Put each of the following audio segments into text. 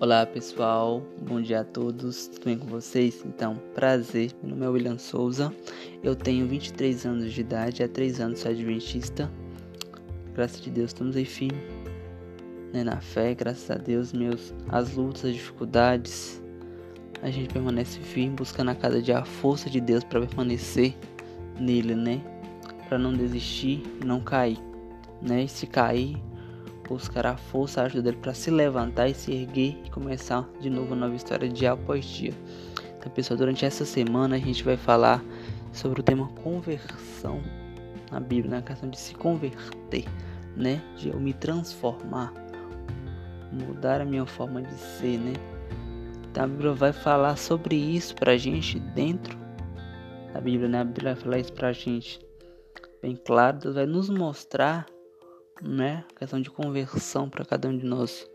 Olá pessoal, bom dia a todos, tudo bem com vocês? Então, prazer, meu nome é William Souza, eu tenho 23 anos de idade, há 3 anos sou adventista, graças a Deus estamos aí firmes, né, na fé, graças a Deus, meus, as lutas, as dificuldades, a gente permanece firme, buscando a cada dia a força de Deus para permanecer nele, né, para não desistir, não cair, né, e se cair, buscar a força, a ajuda dele para se levantar e se erguer e começar de novo uma nova história dia após dia. Então, pessoal, durante essa semana a gente vai falar sobre o tema conversão na Bíblia, na questão de se converter, né? De eu me transformar, mudar a minha forma de ser, né? Então a Bíblia vai falar sobre isso pra gente dentro da Bíblia, né? A Bíblia vai falar isso pra gente bem claro, Deus vai nos mostrar né? Questão de conversão para cada um de nós.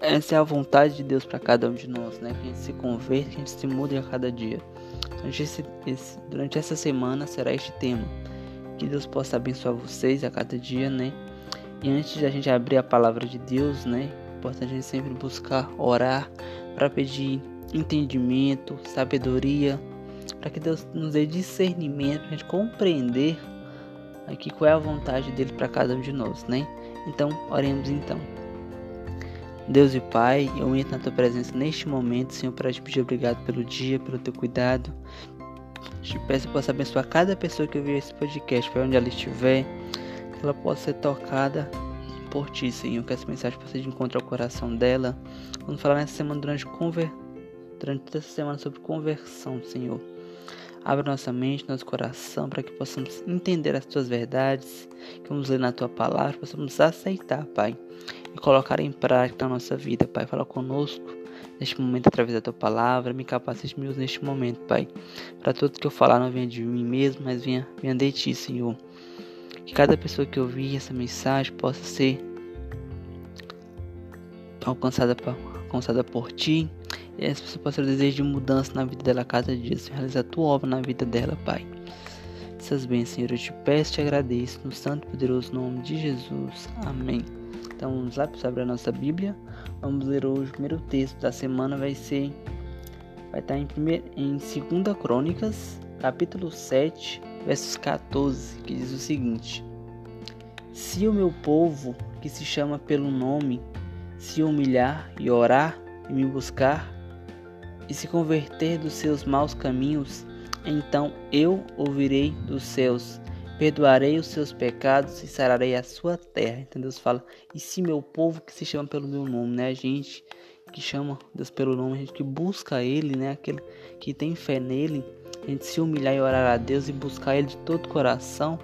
Essa é a vontade de Deus para cada um de nós, né? Que a gente se converta, que a gente se mude a cada dia. Durante, esse, esse, durante essa semana será este tema. Que Deus possa abençoar vocês a cada dia, né? E antes de a gente abrir a palavra de Deus, né? É importante a gente sempre buscar orar para pedir entendimento, sabedoria, para que Deus nos dê discernimento, para a gente compreender aqui qual é a vontade dele para cada um de nós, né? Então, oremos então. Deus e Pai, eu entro na tua presença neste momento, Senhor, para te pedir obrigado pelo dia, pelo teu cuidado. Te peço que possa abençoar cada pessoa que ouvir esse podcast, para onde ela estiver, que ela possa ser tocada por ti, Senhor. Que essa mensagem possa de encontrar o coração dela. Vamos falar nessa semana durante conver... durante essa semana sobre conversão, Senhor. Abra nossa mente, nosso coração, para que possamos entender as tuas verdades, que vamos ler na tua palavra, possamos aceitar, Pai, e colocar em prática na nossa vida, Pai. Fala conosco neste momento através da tua palavra, me capacite me neste momento, Pai. Para tudo que eu falar não venha de mim mesmo, mas venha, venha de ti, Senhor. Que cada pessoa que ouvir essa mensagem possa ser alcançada, alcançada por ti e essa pessoa possa ter o desejo de mudança na vida dela a cada dia, Senhor. Realiza a tua obra na vida dela, Pai. Essas bênçãos, Senhor, eu te peço e te agradeço no santo e poderoso nome de Jesus. Amém. Então vamos lá para abrir a nossa Bíblia. Vamos ler hoje o primeiro texto da semana vai ser vai estar em primeiro, em 2 Crônicas, capítulo 7, versos 14, que diz o seguinte: Se o meu povo, que se chama pelo nome, se humilhar e orar e me buscar, e se converter dos seus maus caminhos, então eu ouvirei dos céus, perdoarei os seus pecados e sararei a sua terra. Então Deus fala, e se meu povo que se chama pelo meu nome, né? A gente que chama Deus pelo nome, a gente que busca Ele, né? Aquele que tem fé nele, a gente se humilhar e orar a Deus e buscar Ele de todo o coração,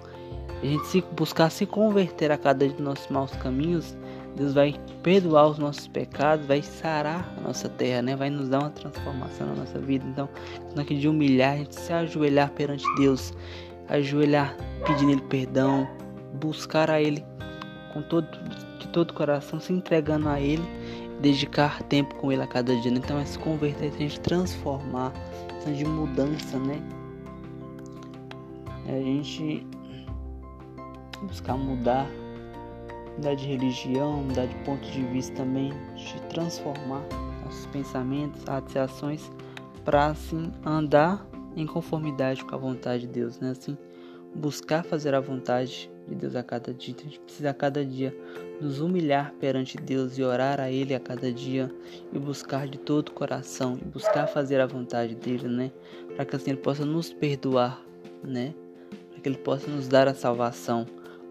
a gente se buscar se converter a cada dia dos nossos maus caminhos, Deus vai perdoar os nossos pecados, vai sarar a nossa terra, né? Vai nos dar uma transformação na nossa vida. Então, não de humilhar, a gente se ajoelhar perante Deus, ajoelhar, pedindo Ele perdão, buscar a Ele com todo, de todo o coração, se entregando a Ele, dedicar tempo com Ele a cada dia. Né? Então, é se converter, é a gente transformar, é de mudança, né? É a gente buscar mudar mudar de religião, mudar de ponto de vista também, de transformar nossos pensamentos, atos e ações para assim andar em conformidade com a vontade de Deus, né? Assim, buscar fazer a vontade de Deus a cada dia. Então, a gente precisa a cada dia nos humilhar perante Deus e orar a Ele a cada dia e buscar de todo o coração e buscar fazer a vontade dele, né? Para que assim Ele possa nos perdoar, né? Para que Ele possa nos dar a salvação.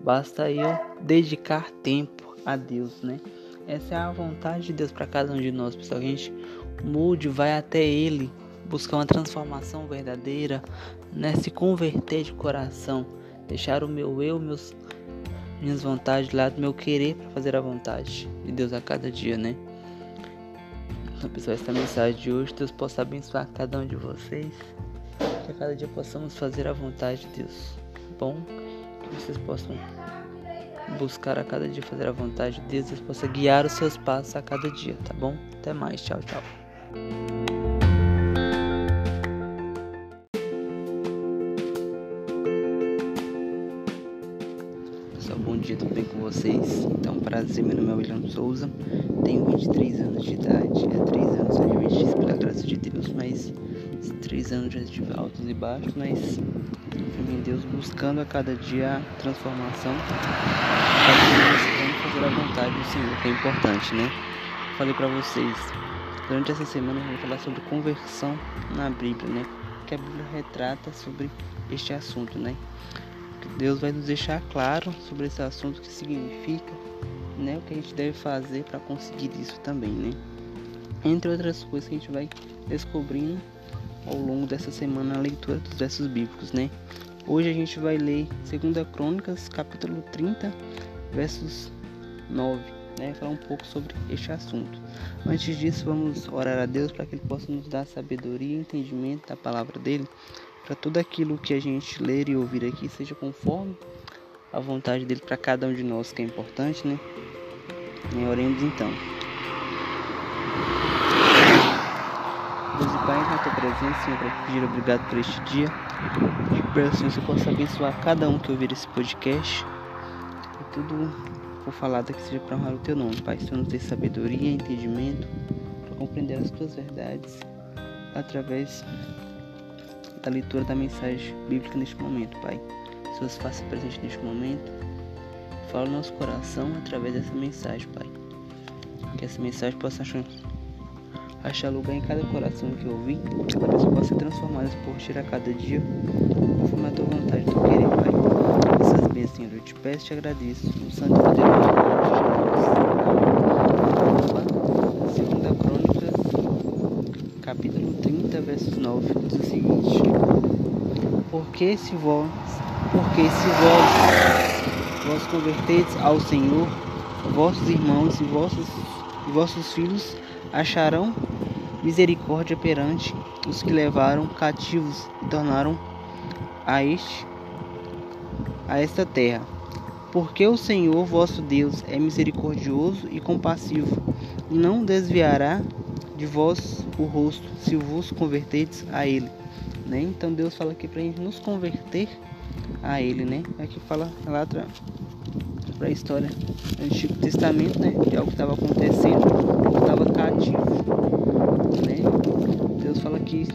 Basta eu dedicar tempo a Deus, né? Essa é a vontade de Deus para cada um de nós, pessoal. A gente mude, vai até Ele, buscar uma transformação verdadeira, né? Se converter de coração, deixar o meu eu, meus, minhas vontades lá do meu querer para fazer a vontade de Deus a cada dia, né? Então, pessoal, essa é mensagem de hoje, Deus possa abençoar cada um de vocês, que a cada dia possamos fazer a vontade de Deus. Bom, que vocês possam buscar a cada dia fazer a vontade de Deus, possa guiar os seus passos a cada dia, tá bom? Até mais, tchau, tchau. pessoal, bom dia, tudo bem com vocês? Então, prazer, meu nome é William Souza, tenho 23 anos de idade, é 3 anos adventista pela graça de Deus, mas 3 anos já tive altos e baixos, mas Deus buscando a cada dia a transformação, para fazer a vontade do Senhor, que é importante, né? Falei para vocês, durante essa semana eu vou falar sobre conversão na Bíblia, né? Que a Bíblia retrata sobre este assunto, né? Deus vai nos deixar claro sobre esse assunto, o que significa, né, o que a gente deve fazer para conseguir isso também, né? Entre outras coisas que a gente vai descobrindo ao longo dessa semana na leitura dos versos bíblicos, né? Hoje a gente vai ler 2 Crônicas, capítulo 30, versos 9, né? Falar um pouco sobre este assunto. Antes disso, vamos orar a Deus para que Ele possa nos dar sabedoria e entendimento da palavra dele para tudo aquilo que a gente ler e ouvir aqui seja conforme a vontade dele para cada um de nós, que é importante, né? E oremos então. Deus e Pai, na tua presença, Senhor, para pedir obrigado por este dia. Peço, Senhor, que você possa abençoar cada um que ouvir esse podcast. E tudo por falado aqui seja para honrar o teu nome, Pai. Senhor, nos dê sabedoria e entendimento para compreender as tuas verdades através da leitura da mensagem bíblica neste momento, Pai. Senhor, se faça presente neste momento. Fala no nosso coração através dessa mensagem, Pai. Que essa mensagem possa achar, achar lugar em cada coração que ouvir, que a pessoa possa ser transformada por ti a cada dia, conforme a tua vontade, tu querer, Pai. Essas bênçãos, Senhor, eu te peço e te agradeço. No santo Deus, Segunda Crônicas, capítulo 30, versos 9, diz o seguinte: Porque se vós, porque se vós, vós convertedes ao Senhor, vossos irmãos e vossos, e vossos filhos acharão misericórdia perante os que levaram cativos e tornaram a este a esta terra. Porque o Senhor vosso Deus é misericordioso e compassivo, e não desviará de vós o rosto, se vos convertedes a Ele. Né? Então Deus fala aqui para a gente nos converter a Ele, né? Aqui fala lá para a história do Antigo Testamento, né? De algo que estava acontecendo, estava cativo, que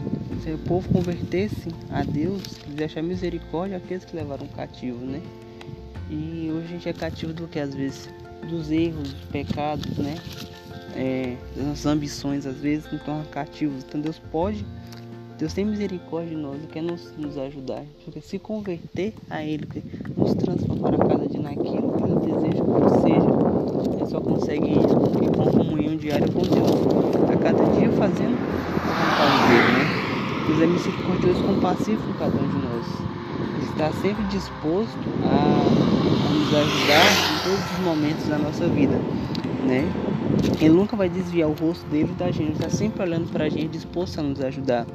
se o povo convertesse a Deus, ele achar misericórdia àqueles que levaram cativo, né? E hoje a gente é cativo do que às vezes dos erros, dos pecados, né? é, as ambições às vezes nos tornam cativos. Então Deus pode, Deus tem misericórdia de nós e quer nos, nos ajudar. Porque se converter a Ele, nos transformar a cada dia naquilo que Ele deseja que seja, Ele só consegue porque com comunhão diária com Deus. A cada dia fazendo a dele, né? Deus é misericordioso e compassivo com cada um de nós. Está sempre disposto a, a nos ajudar em todos os momentos da nossa vida, né? Ele nunca vai desviar o rosto dele da gente, está sempre olhando para a gente, disposto a nos ajudar.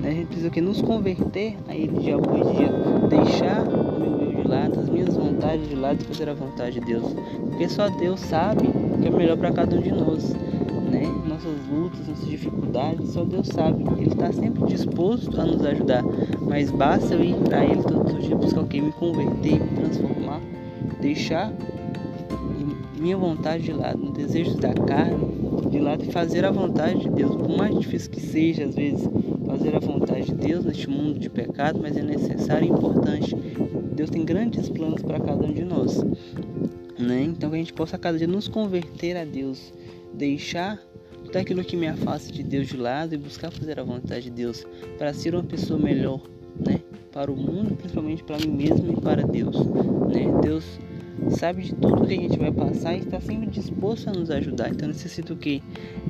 Né? A gente precisa que nos converter a ele dia após dia, deixar o meu eu de lado, as minhas vontades de lado e fazer a vontade de Deus. Porque só Deus sabe o que é melhor para cada um de nós. Nossas lutas, nossas dificuldades, só Deus sabe. Ele está sempre disposto a nos ajudar. Mas basta eu ir para Ele todos os dias buscar que? Me converter, me transformar, deixar minha vontade de lado, desejos da carne de lado e fazer a vontade de Deus, por mais difícil que seja às vezes fazer a vontade de Deus neste mundo de pecado, mas é necessário e importante. Deus tem grandes planos para cada um de nós, né? Então que a gente possa cada dia nos converter a Deus, deixar tudo aquilo que me afasta de Deus de lado e buscar fazer a vontade de Deus para ser uma pessoa melhor, né? Para o mundo, principalmente para mim mesmo e para Deus, né? Deus sabe de tudo que a gente vai passar e está sempre disposto a nos ajudar. Então necessito que?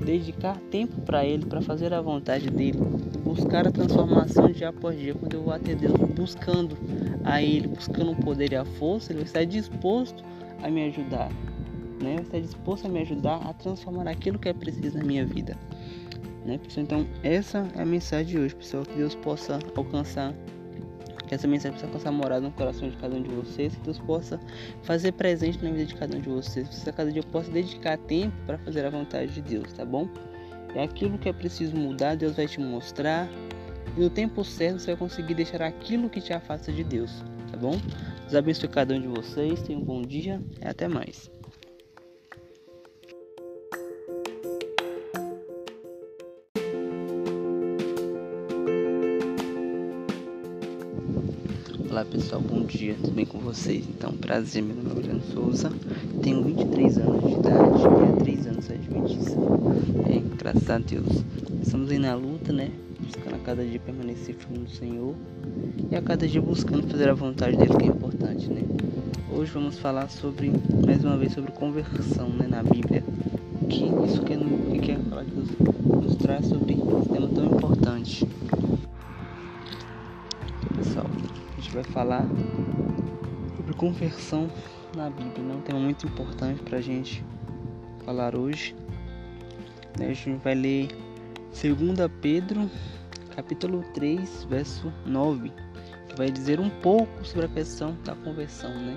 Dedicar tempo para Ele, para fazer a vontade dele, buscar a transformação dia após dia. Quando eu vou até Deus buscando a Ele, buscando o poder e a força, Ele está disposto a me ajudar. Né? Está disposto a me ajudar a transformar aquilo que é preciso na minha vida. Né, pessoal? Então, essa é a mensagem de hoje, pessoal. Que Deus possa alcançar que essa mensagem possa alcançar morada no coração de cada um de vocês, que Deus possa fazer presente na vida de cada um de vocês, que cada dia possa dedicar tempo para fazer a vontade de Deus, tá bom? É aquilo que é preciso mudar, Deus vai te mostrar, e no tempo certo você vai conseguir deixar aquilo que te afasta de Deus, tá bom? Deus abençoe cada um de vocês. Tenham um bom dia e até mais. Olá pessoal, bom dia, tudo bem com vocês? Então, prazer, meu nome é William Souza, tenho 23 anos de idade e há 3 anos sou adventista. É, graças a Deus. Estamos aí na luta, né? Buscando a cada dia permanecer firme no Senhor e a cada dia buscando fazer a vontade dele, que é importante, né? Hoje vamos falar sobre, mais uma vez, sobre conversão, né? Na Bíblia. Que isso que, que quer falar de Deus nos traz sobre esse tema tão importante. Vai falar sobre conversão na Bíblia, né? um tema muito importante para a gente falar hoje. Né? A gente vai ler 2 Pedro, capítulo 3, verso 9, que vai dizer um pouco sobre a questão da conversão, né?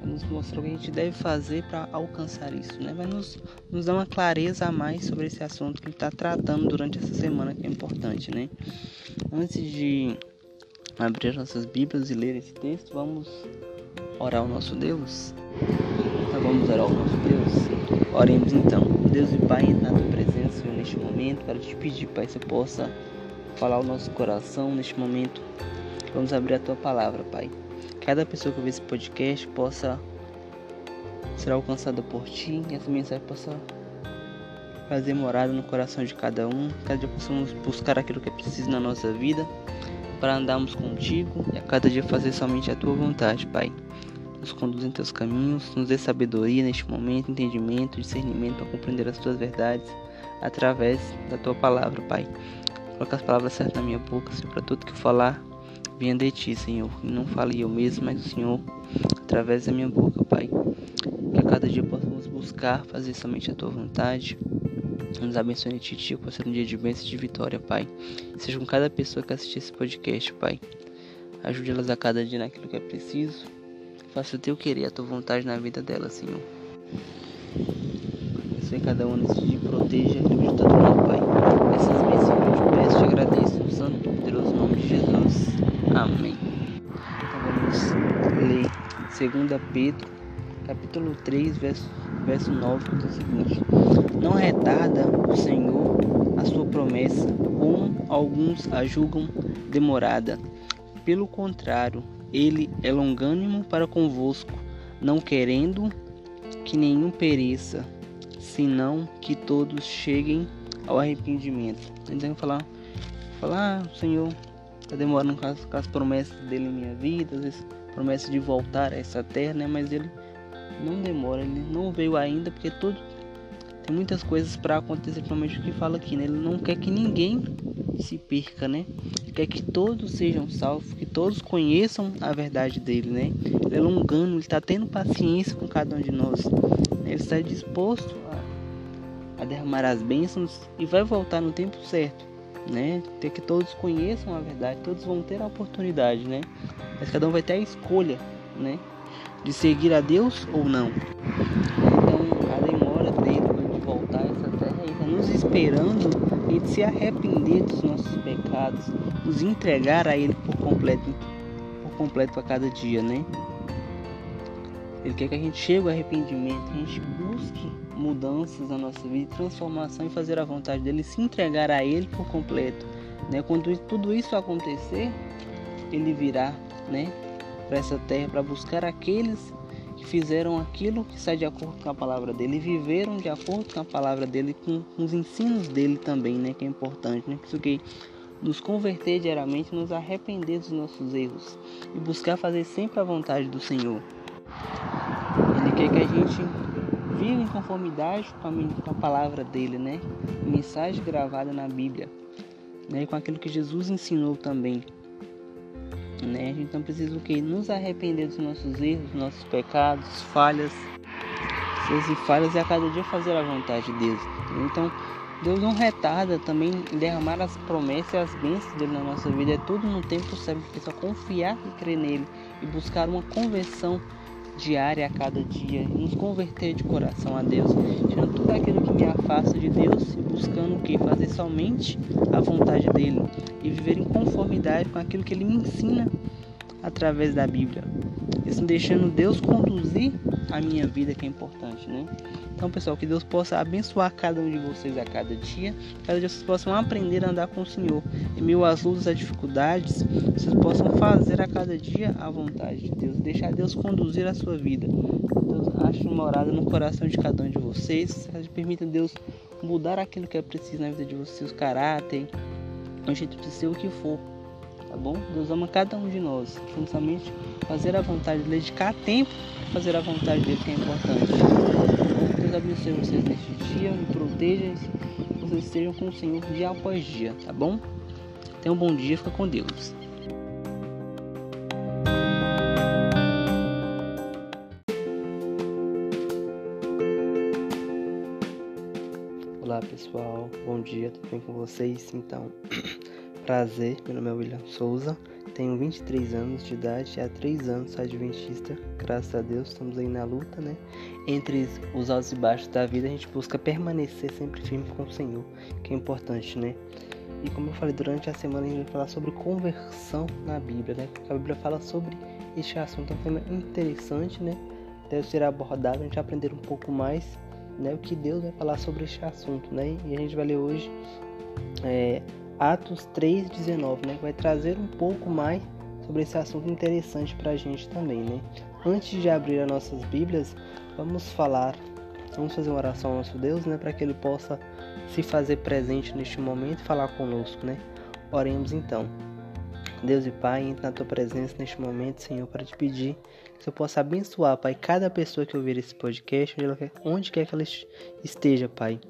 Vai nos mostrar o que a gente deve fazer para alcançar isso, né? Vai nos, nos dar uma clareza a mais sobre esse assunto que ele está tratando durante essa semana, que é importante, né? Antes de abrir nossas Bíblias e ler esse texto, vamos orar ao nosso Deus? Então vamos orar ao nosso Deus? Oremos então. Deus e Pai, na tua presença neste momento, para te pedir, Pai, que você possa falar ao nosso coração neste momento. Vamos abrir a tua palavra, Pai. Cada pessoa que vê esse podcast possa ser alcançada por ti e essa mensagem possa fazer morada no coração de cada um. Cada dia possamos buscar aquilo que é preciso na nossa vida para andarmos contigo e a cada dia fazer somente a tua vontade, Pai. Nos conduz em teus caminhos, nos dê sabedoria neste momento, entendimento, discernimento para compreender as tuas verdades através da tua palavra, Pai. Coloca as palavras certas na minha boca, Senhor, para tudo que falar, venha de ti, Senhor. E não fale eu mesmo, mas o Senhor através da minha boca, Pai. Que a cada dia possamos buscar fazer somente a tua vontade nos abençoe Ti, Tio, por ser um dia de bênção e de vitória, Pai. Seja com cada pessoa que assistir esse podcast, Pai. Ajude elas a cada dia naquilo que é preciso. Faça o Teu querer, a Tua vontade na vida delas, Senhor. Abençoe cada um nesse dia, proteja e ajude todo mundo, Pai. Essas bênçãos eu te peço, te agradeço, no santo e poderoso nome de Jesus. Amém. Então vamos ler 2 Pedro, capítulo 3, verso, verso 9, que é o seguinte. Não retarda o Senhor a sua promessa, como alguns a julgam demorada. Pelo contrário, ele é longânimo para convosco, não querendo que nenhum pereça, senão que todos cheguem ao arrependimento. Então falar, falar, ah, Senhor, está demorando com as, com as, promessas dele em minha vida, às vezes promessa de voltar a essa terra, né? Mas ele não demora, ele não veio ainda porque todo tem muitas coisas para acontecer, principalmente o que fala aqui, né? Ele não quer que ninguém se perca, né? Ele quer que todos sejam salvos, que todos conheçam a verdade dele, né? Ele é longano, ele está tendo paciência com cada um de nós. Ele está disposto a, a derramar as bênçãos e vai voltar no tempo certo, né? Ter que todos conheçam a verdade, todos vão ter a oportunidade, né? Mas cada um vai ter a escolha, né? De seguir a Deus ou não. esperando ele se arrepender dos nossos pecados, nos entregar a Ele por completo, por completo a cada dia, né? Ele quer que a gente chegue ao arrependimento, que a gente busque mudanças na nossa vida, transformação e fazer a vontade dele, se entregar a Ele por completo, né? Quando tudo isso acontecer, Ele virá, né? Para essa terra para buscar aqueles que fizeram aquilo que sai de acordo com a palavra dele e viveram de acordo com a palavra dele, com, os ensinos dele também, né? Que é importante, né? Isso que nos converter diariamente, nos arrepender dos nossos erros e buscar fazer sempre a vontade do Senhor. Ele quer que a gente viva em conformidade com a palavra dele, né? Mensagem gravada na Bíblia, né? Com aquilo que Jesus ensinou também né? A gente não precisa o que? Nos arrepender dos nossos erros, nossos pecados, falhas, seus e falhas e a cada dia fazer a vontade de Deus. Então, Deus não retarda também derramar as promessas e as bênçãos dele na nossa vida. É tudo no tempo certo, é só confiar e crer nele e buscar uma conversão diária a cada dia, nos converter de coração a Deus, tirando tudo aquilo que me afasta de Deus e buscando o que? Fazer somente a vontade dele e viver em conformidade com aquilo que ele me ensina através da Bíblia. assim deixando Deus conduzir a minha vida que é importante, né? Então, pessoal, que Deus possa abençoar cada um de vocês a cada dia, cada dia vocês possam aprender a andar com o Senhor, em meio às lutas, às dificuldades, vocês possam fazer a cada dia a vontade de Deus, deixar Deus conduzir a sua vida. Deus ache morada no coração de cada um de vocês, permita Deus mudar aquilo que é preciso na vida de vocês, o caráter, o jeito de ser o que for tá bom? Deus ama cada um de nós. Somente fazer a vontade dedicar tempo fazer a vontade dele que é importante. Deus abençoe vocês neste dia, me proteja, vocês estejam com o Senhor dia após dia, tá bom? Tenha um bom dia, fica com Deus. Olá pessoal, bom dia, tudo bem com vocês? Então, Prazer, meu nome é William Souza, tenho 23 anos de idade e há 3 anos sou adventista. Graças a Deus, estamos aí na luta, né? Entre os altos e baixos da vida, a gente busca permanecer sempre firme com o Senhor, que é importante, né? E como eu falei durante a semana, a gente vai falar sobre conversão na Bíblia, né? A Bíblia fala sobre este assunto, é um tema interessante, né? Deve ser abordado, a gente aprender um pouco mais, né? O que Deus vai falar sobre este assunto, né? E a gente vai ler hoje. É, Atos 3,19, né? Vai trazer um pouco mais sobre esse assunto interessante para a gente também, né? Antes de abrir as nossas Bíblias, vamos falar, vamos fazer uma oração ao nosso Deus, né? Para que Ele possa se fazer presente neste momento e falar conosco, né? Oremos então. Deus e Pai, entre na tua presença neste momento, Senhor, para te pedir que eu possa abençoar, Pai, cada pessoa que ouvir esse podcast, onde quer que ela esteja, Pai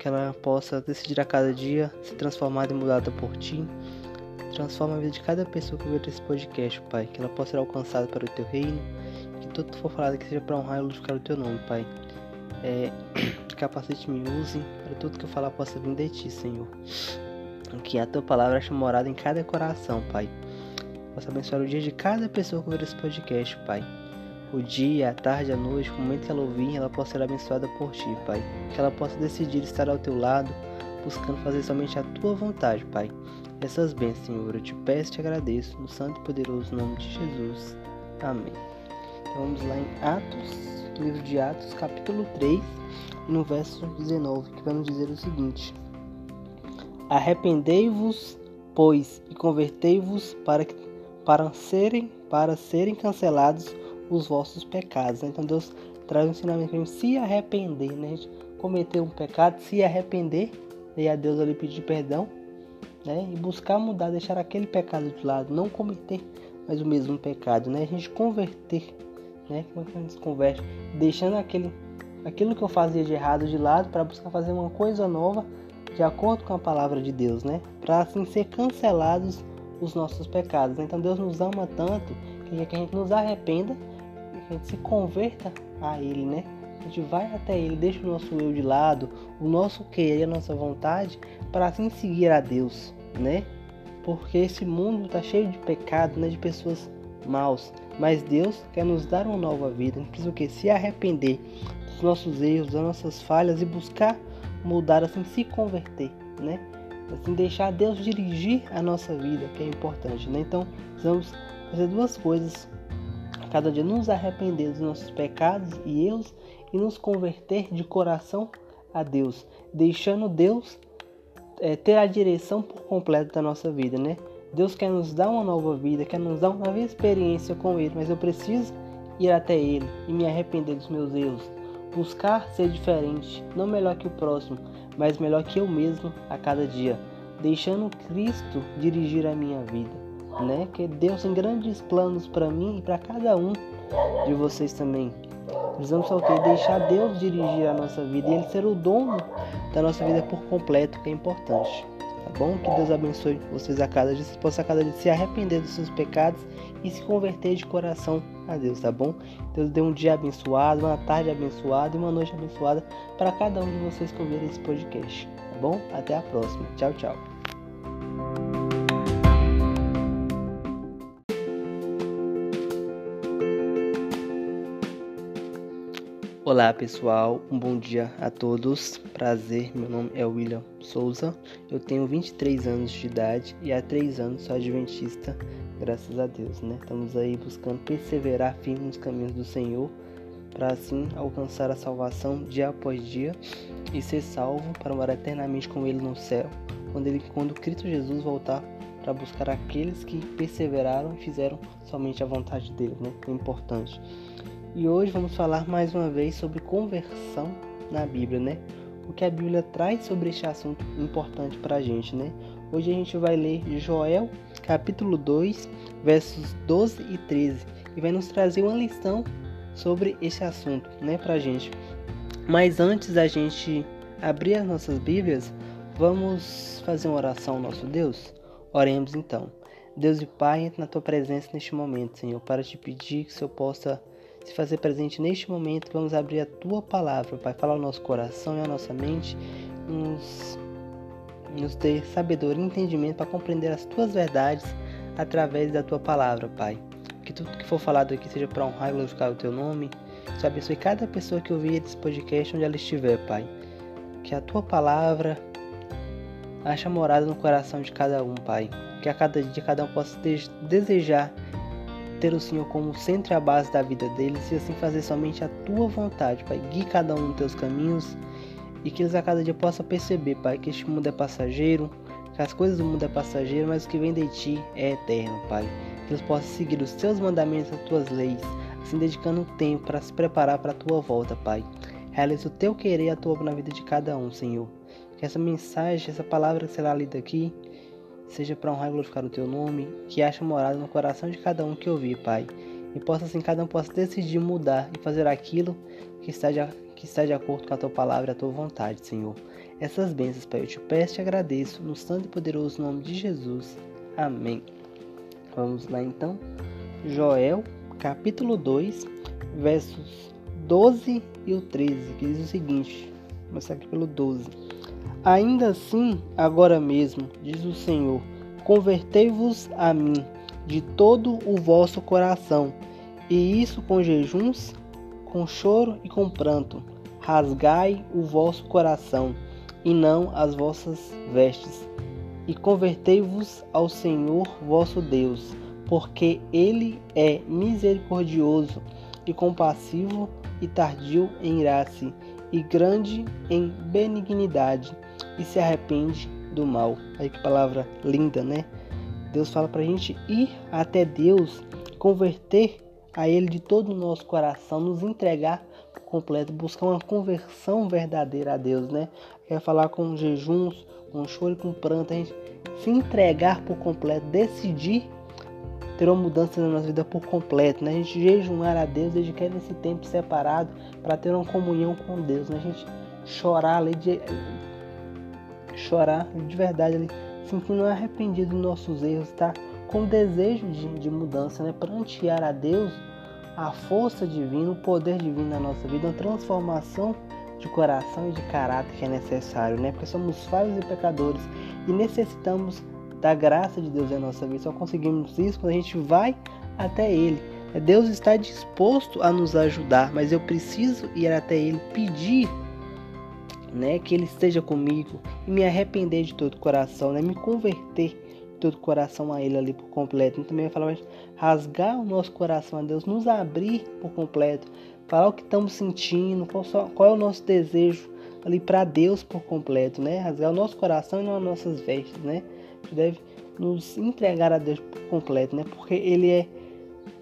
que ela possa decidir a cada dia ser transformada e mudada por ti. Transforma a vida de cada pessoa que ouvir esse podcast, Pai. Que ela possa ser alcançada para o teu reino. Que tudo que for falado que seja para honrar e glorificar o teu nome, Pai. É, capacete me use para tudo que eu falar possa vir de ti, Senhor. Que a tua palavra ache morada em cada coração, Pai. Possa abençoar o dia de cada pessoa que ouvir esse podcast, Pai o dia, a tarde, a noite, o momento que ela ouvir, ela possa ser abençoada por ti, Pai. Que ela possa decidir estar ao teu lado, buscando fazer somente a tua vontade, Pai. Essas bênçãos, Senhor, eu te peço e te agradeço, no santo e poderoso nome de Jesus. Amém. Então vamos lá em Atos, livro de Atos, capítulo 3, no verso 19, que vai nos dizer o seguinte: Arrependei-vos, pois, e convertei-vos para, para serem para serem cancelados os vossos pecados. Então Deus traz um ensinamento para gente se arrepender, né? A gente cometer um pecado, se arrepender e a Deus ali pedir perdão, né? E buscar mudar, deixar aquele pecado de lado, não cometer mais o mesmo pecado, né? A gente converter, né? Como é que a gente se converte? Deixando aquele, aquilo que eu fazia de errado de lado para buscar fazer uma coisa nova de acordo com a palavra de Deus, né? Para assim ser cancelados os nossos pecados. Então Deus nos ama tanto que quer que a gente nos arrependa a gente se converta a Ele, né? A gente vai até Ele, deixa o nosso eu de lado, o nosso querer, a nossa vontade, para assim seguir a Deus, né? Porque esse mundo está cheio de pecado, né? De pessoas maus. Mas Deus quer nos dar uma nova vida. A gente precisa o quê? Se arrepender dos nossos erros, das nossas falhas e buscar mudar, assim, se converter, né? Assim, deixar Deus dirigir a nossa vida, que é importante, né? Então, precisamos fazer duas coisas cada dia nos arrepender dos nossos pecados e erros e nos converter de coração a Deus, deixando Deus é, ter a direção por completo da nossa vida, né? Deus quer nos dar uma nova vida, quer nos dar uma nova experiência com Ele, mas eu preciso ir até Ele e me arrepender dos meus erros, buscar ser diferente, não melhor que o próximo, mas melhor que eu mesmo a cada dia, deixando Cristo dirigir a minha vida né? Que Deus tem grandes planos para mim e para cada um de vocês também. Precisamos só que deixar Deus dirigir a nossa vida e Ele ser o dono da nossa vida por completo, que é importante. Tá bom? Que Deus abençoe vocês a cada dia, vocês possam a cada dia se arrepender dos seus pecados e se converter de coração a Deus, tá bom? Deus dê um dia abençoado, uma tarde abençoada e uma noite abençoada para cada um de vocês que ouvirem esse podcast, tá bom? Até a próxima. Tchau, tchau. Olá pessoal, um bom dia a todos. Prazer, meu nome é William Souza, eu tenho 23 anos de idade e há 3 anos sou adventista, graças a Deus, né? Estamos aí buscando perseverar firme nos caminhos do Senhor, para assim alcançar a salvação dia após dia e ser salvo para morar eternamente com Ele no céu, quando, ele, quando Cristo Jesus voltar para buscar aqueles que perseveraram e fizeram somente a vontade dele, né? É importante. E hoje vamos falar mais uma vez sobre conversão na Bíblia, né? O que a Bíblia traz sobre este assunto importante para a gente, né? Hoje a gente vai ler Joel, capítulo 2, versos 12 e 13, e vai nos trazer uma lição sobre esse assunto, né, para a gente. Mas antes da gente abrir as nossas Bíblias, vamos fazer uma oração ao nosso Deus? Oremos então. Deus e Pai, entre na tua presença neste momento, Senhor, para te pedir que o Senhor possa se fazer presente neste momento. Vamos abrir a tua palavra, Pai, falar ao nosso coração e à nossa mente, nos, nos ter sabedoria e entendimento para compreender as tuas verdades através da tua palavra, Pai. Que tudo que for falado aqui seja para honrar e glorificar o teu nome. Te abençoe cada pessoa que ouvir esse podcast onde ela estiver, Pai. Que a tua palavra acha morada no coração de cada um, Pai. Que a cada dia cada um possa desejar ter o Senhor como centro e a base da vida deles e assim fazer somente a tua vontade, Pai. Guie cada um nos teus caminhos e que eles a cada dia possam perceber, Pai, que este mundo é passageiro, que as coisas do mundo é passageiro, mas o que vem de ti é eterno, Pai. Que eles possam seguir os teus mandamentos, as tuas leis, assim dedicando tempo para se preparar para a tua volta, Pai. Realiza o teu querer e a tua na vida de cada um, Senhor. Que essa mensagem, essa palavra que será lida aqui, seja para honrar e glorificar o teu nome, que acha morada no coração de cada um que ouvir, Pai. E possa assim cada um possa decidir mudar e fazer aquilo que está de, que está de acordo com a tua palavra e a tua vontade, Senhor. Essas bênçãos, Pai, eu te peço e te agradeço no santo e poderoso nome de Jesus. Amém. Vamos lá então. Joel, capítulo 2, versos 12 e o 13, que diz o seguinte. Vou começar aqui pelo 12. Ainda assim, agora mesmo, diz o Senhor, convertei-vos a mim de todo o vosso coração, e isso com jejuns, com choro e com pranto. Rasgai o vosso coração, e não as vossas vestes, e convertei-vos ao Senhor vosso Deus, porque ele é misericordioso e compassivo e tardio em irar-se, e grande em benignidade e se arrepende do mal. Aí que palavra linda, né? Deus fala pra gente ir até Deus, converter a Ele de todo o nosso coração, nos entregar por completo, buscar uma conversão verdadeira a Deus, né? Quer falar com jejuns, com choro e com pranto, a gente se entregar por completo, decidir ter uma mudança na nossa vida por completo, né? A gente jejuar a Deus, dedicar esse tempo separado para ter uma comunhão com Deus, né? A gente chorar ali de chorar de verdade ali, sentindo arrependido dos nossos erros, tá? Com desejo de, de mudança, né? Prantear a Deus a força divina, o poder divino na nossa vida, uma transformação de coração e de caráter que é necessário, né? Porque somos falhos e pecadores e necessitamos da graça de Deus em nossa vida. Só conseguimos isso quando a gente vai até Ele. Deus está disposto a nos ajudar, mas eu preciso ir até Ele, pedir né? Que Ele esteja comigo e me arrepender de todo o coração, né? Me converter de todo o coração a Ele ali por completo. E também vai falar rasgar o nosso coração a Deus, nos abrir por completo, falar o que estamos sentindo, qual, só, qual é o nosso desejo ali para Deus por completo, né? Rasgar o nosso coração e não as nossas vestes, né? Deve nos entregar a Deus por completo, né? Porque Ele é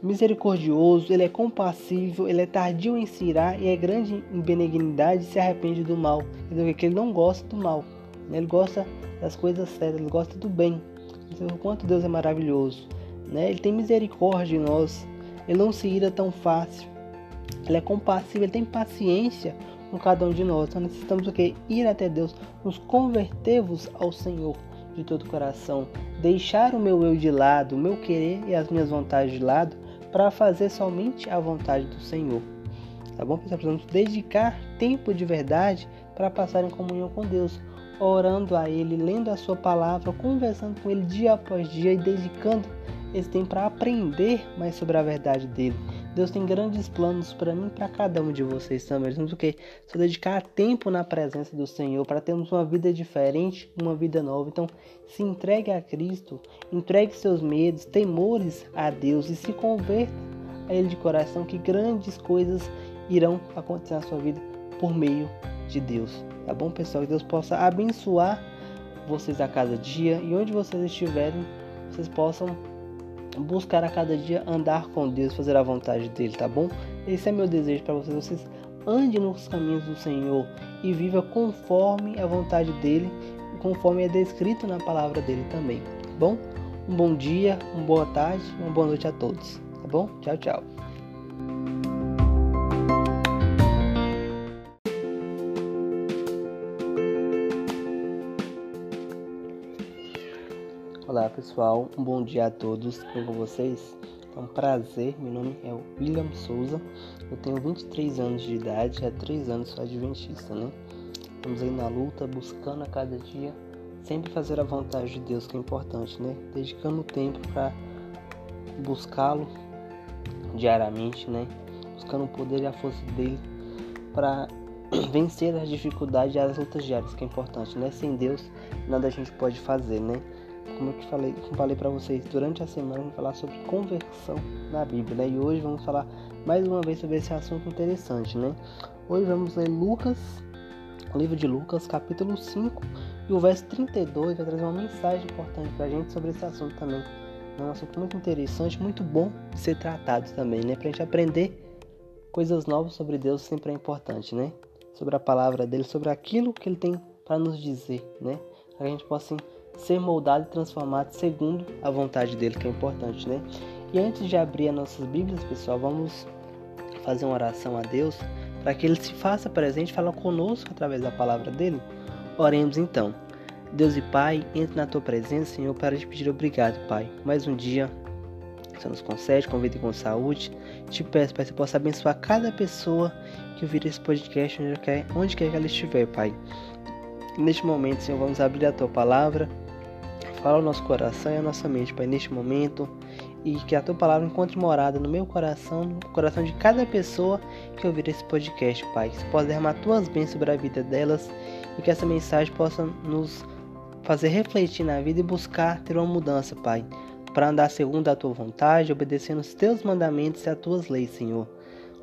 misericordioso, ele é compassível, ele é tardio em se irar e é grande em benignidade e se arrepende do mal. Entendeu? Que ele não gosta do mal, né? ele gosta das coisas certas, ele gosta do bem. Então, o quanto Deus é maravilhoso, né? Ele tem misericórdia de nós, ele não se ira tão fácil, ele é compassivo, ele tem paciência com cada um de nós. Então necessitamos o que? Ir até Deus, nos convertermos ao Senhor de todo o coração, deixar o meu eu de lado, o meu querer e as minhas vontades de lado para fazer somente a vontade do Senhor. Tá bom? Precisamos dedicar tempo de verdade para passar em comunhão com Deus, orando a Ele, lendo a Sua palavra, conversando com Ele dia após dia e dedicando esse tempo para aprender mais sobre a verdade dele, Deus tem grandes planos para mim e para cada um de vocês também. Temos o que? Só dedicar tempo na presença do Senhor para termos uma vida diferente, uma vida nova. Então, se entregue a Cristo, entregue seus medos, temores a Deus e se converta a Ele de coração, que grandes coisas irão acontecer na sua vida por meio de Deus. Tá bom, pessoal? Que Deus possa abençoar vocês a cada dia e onde vocês estiverem, vocês possam buscar a cada dia andar com Deus, fazer a vontade dele, tá bom? Esse é meu desejo para vocês. Vocês andem nos caminhos do Senhor e viva conforme a vontade dele, conforme é descrito na palavra dele também, tá bom? Um bom dia, uma boa tarde, uma boa noite a todos, tá bom? Tchau, tchau. Pessoal, um bom dia a todos, tudo com vocês? É um prazer, meu nome é William Souza, eu tenho 23 anos de idade, há 3 anos sou adventista, né? Estamos aí na luta, buscando a cada dia, sempre fazer a vontade de Deus, que é importante, né? Dedicando tempo para buscá-lo diariamente, né? Buscando o poder e a força dele para vencer as dificuldades e as lutas diárias, que é importante, né? Sem Deus, nada a gente pode fazer, né? Como eu falei, como falei para vocês durante a semana, vamos falar sobre conversão na Bíblia, né? E hoje vamos falar mais uma vez sobre esse assunto interessante, né? Hoje vamos ler Lucas, o livro de Lucas, capítulo 5, e o verso 32 vai trazer uma mensagem importante para a gente sobre esse assunto também. É um assunto muito interessante, muito bom de ser tratado também, né? Para a gente aprender coisas novas sobre Deus sempre é importante, né? Sobre a palavra dele, sobre aquilo que ele tem para nos dizer, né? Para que a gente possa assim, ser moldado e transformado segundo a vontade dele, que é importante, né? E antes de abrir as nossas Bíblias, pessoal, vamos fazer uma oração a Deus para que ele se faça presente, fala conosco através da palavra dele. Oremos então. Deus e Pai, entre na tua presença, Senhor, para te pedir obrigado, Pai. Mais um dia, Senhor nos concede, convite com saúde. Te peço, Pai, que você possa abençoar cada pessoa que ouvir esse podcast, onde quer, onde quer que ela estiver, Pai. Neste momento, Senhor, vamos abrir a tua palavra Fala o nosso coração e a nossa mente, Pai, neste momento. E que a tua palavra encontre morada no meu coração, no coração de cada pessoa que ouvir esse podcast, Pai. Que você possa derramar tuas bênçãos sobre a vida delas e que essa mensagem possa nos fazer refletir na vida e buscar ter uma mudança, Pai. Para andar segundo a tua vontade, obedecendo os teus mandamentos e as tuas leis, Senhor.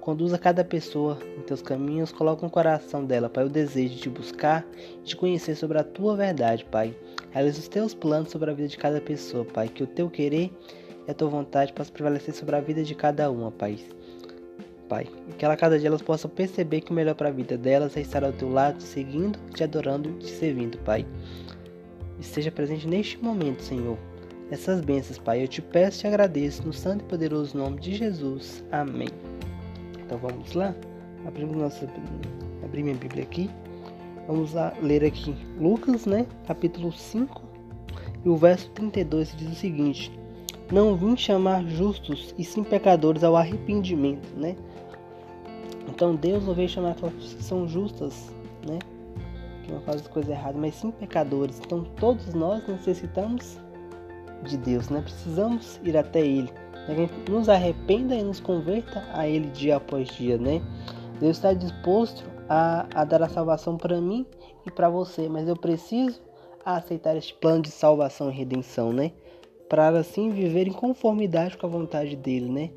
Conduza cada pessoa em teus caminhos, coloca no coração dela, Pai, o desejo de te buscar de conhecer sobre a tua verdade, Pai. Realiza os teus planos sobre a vida de cada pessoa, Pai. Que o teu querer e a tua vontade possam prevalecer sobre a vida de cada uma, Pai. Pai, que ela cada dia elas possam perceber que o melhor para a vida delas é estar ao teu lado, seguindo, te adorando e te servindo, Pai. Esteja presente neste momento, Senhor. Essas bênçãos, Pai, eu te peço e te agradeço no santo e poderoso nome de Jesus. Amém. Então vamos lá, abrimos nossa, abrir minha Bíblia aqui. Vamos lá ler aqui Lucas, né, capítulo 5, e o verso 32 diz o seguinte: Não vim chamar justos e sim pecadores ao arrependimento, né? Então Deus não veio chamar aquelas que são justas, né? Que não fazem coisa errada, mas sim pecadores. Então todos nós necessitamos de Deus, né? Precisamos ir até Ele né? nos arrependa e nos converta a Ele dia após dia, né? Deus está disposto a, a dar a salvação para mim e para você, mas eu preciso aceitar este plano de salvação e redenção, né? Para assim viver em conformidade com a vontade dele, né?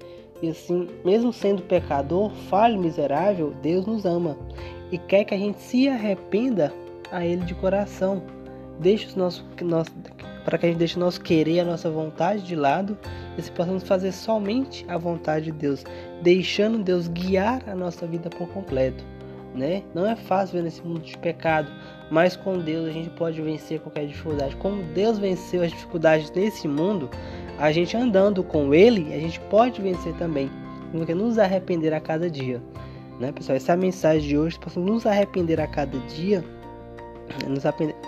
E assim, mesmo sendo pecador, falho miserável, Deus nos ama e quer que a gente se arrependa a Ele de coração. Deixe os nossos, nosso, para que a gente deixe o nosso querer, a nossa vontade de lado e se possamos fazer somente a vontade de Deus, deixando Deus guiar a nossa vida por completo. Né? Não é fácil ver nesse mundo de pecado, mas com Deus a gente pode vencer qualquer dificuldade. Como Deus venceu as dificuldades nesse mundo, a gente andando com Ele, a gente pode vencer também. Porque nos arrepender a cada dia. Né, pessoal? Essa é mensagem de hoje. Possamos nos arrepender a cada dia,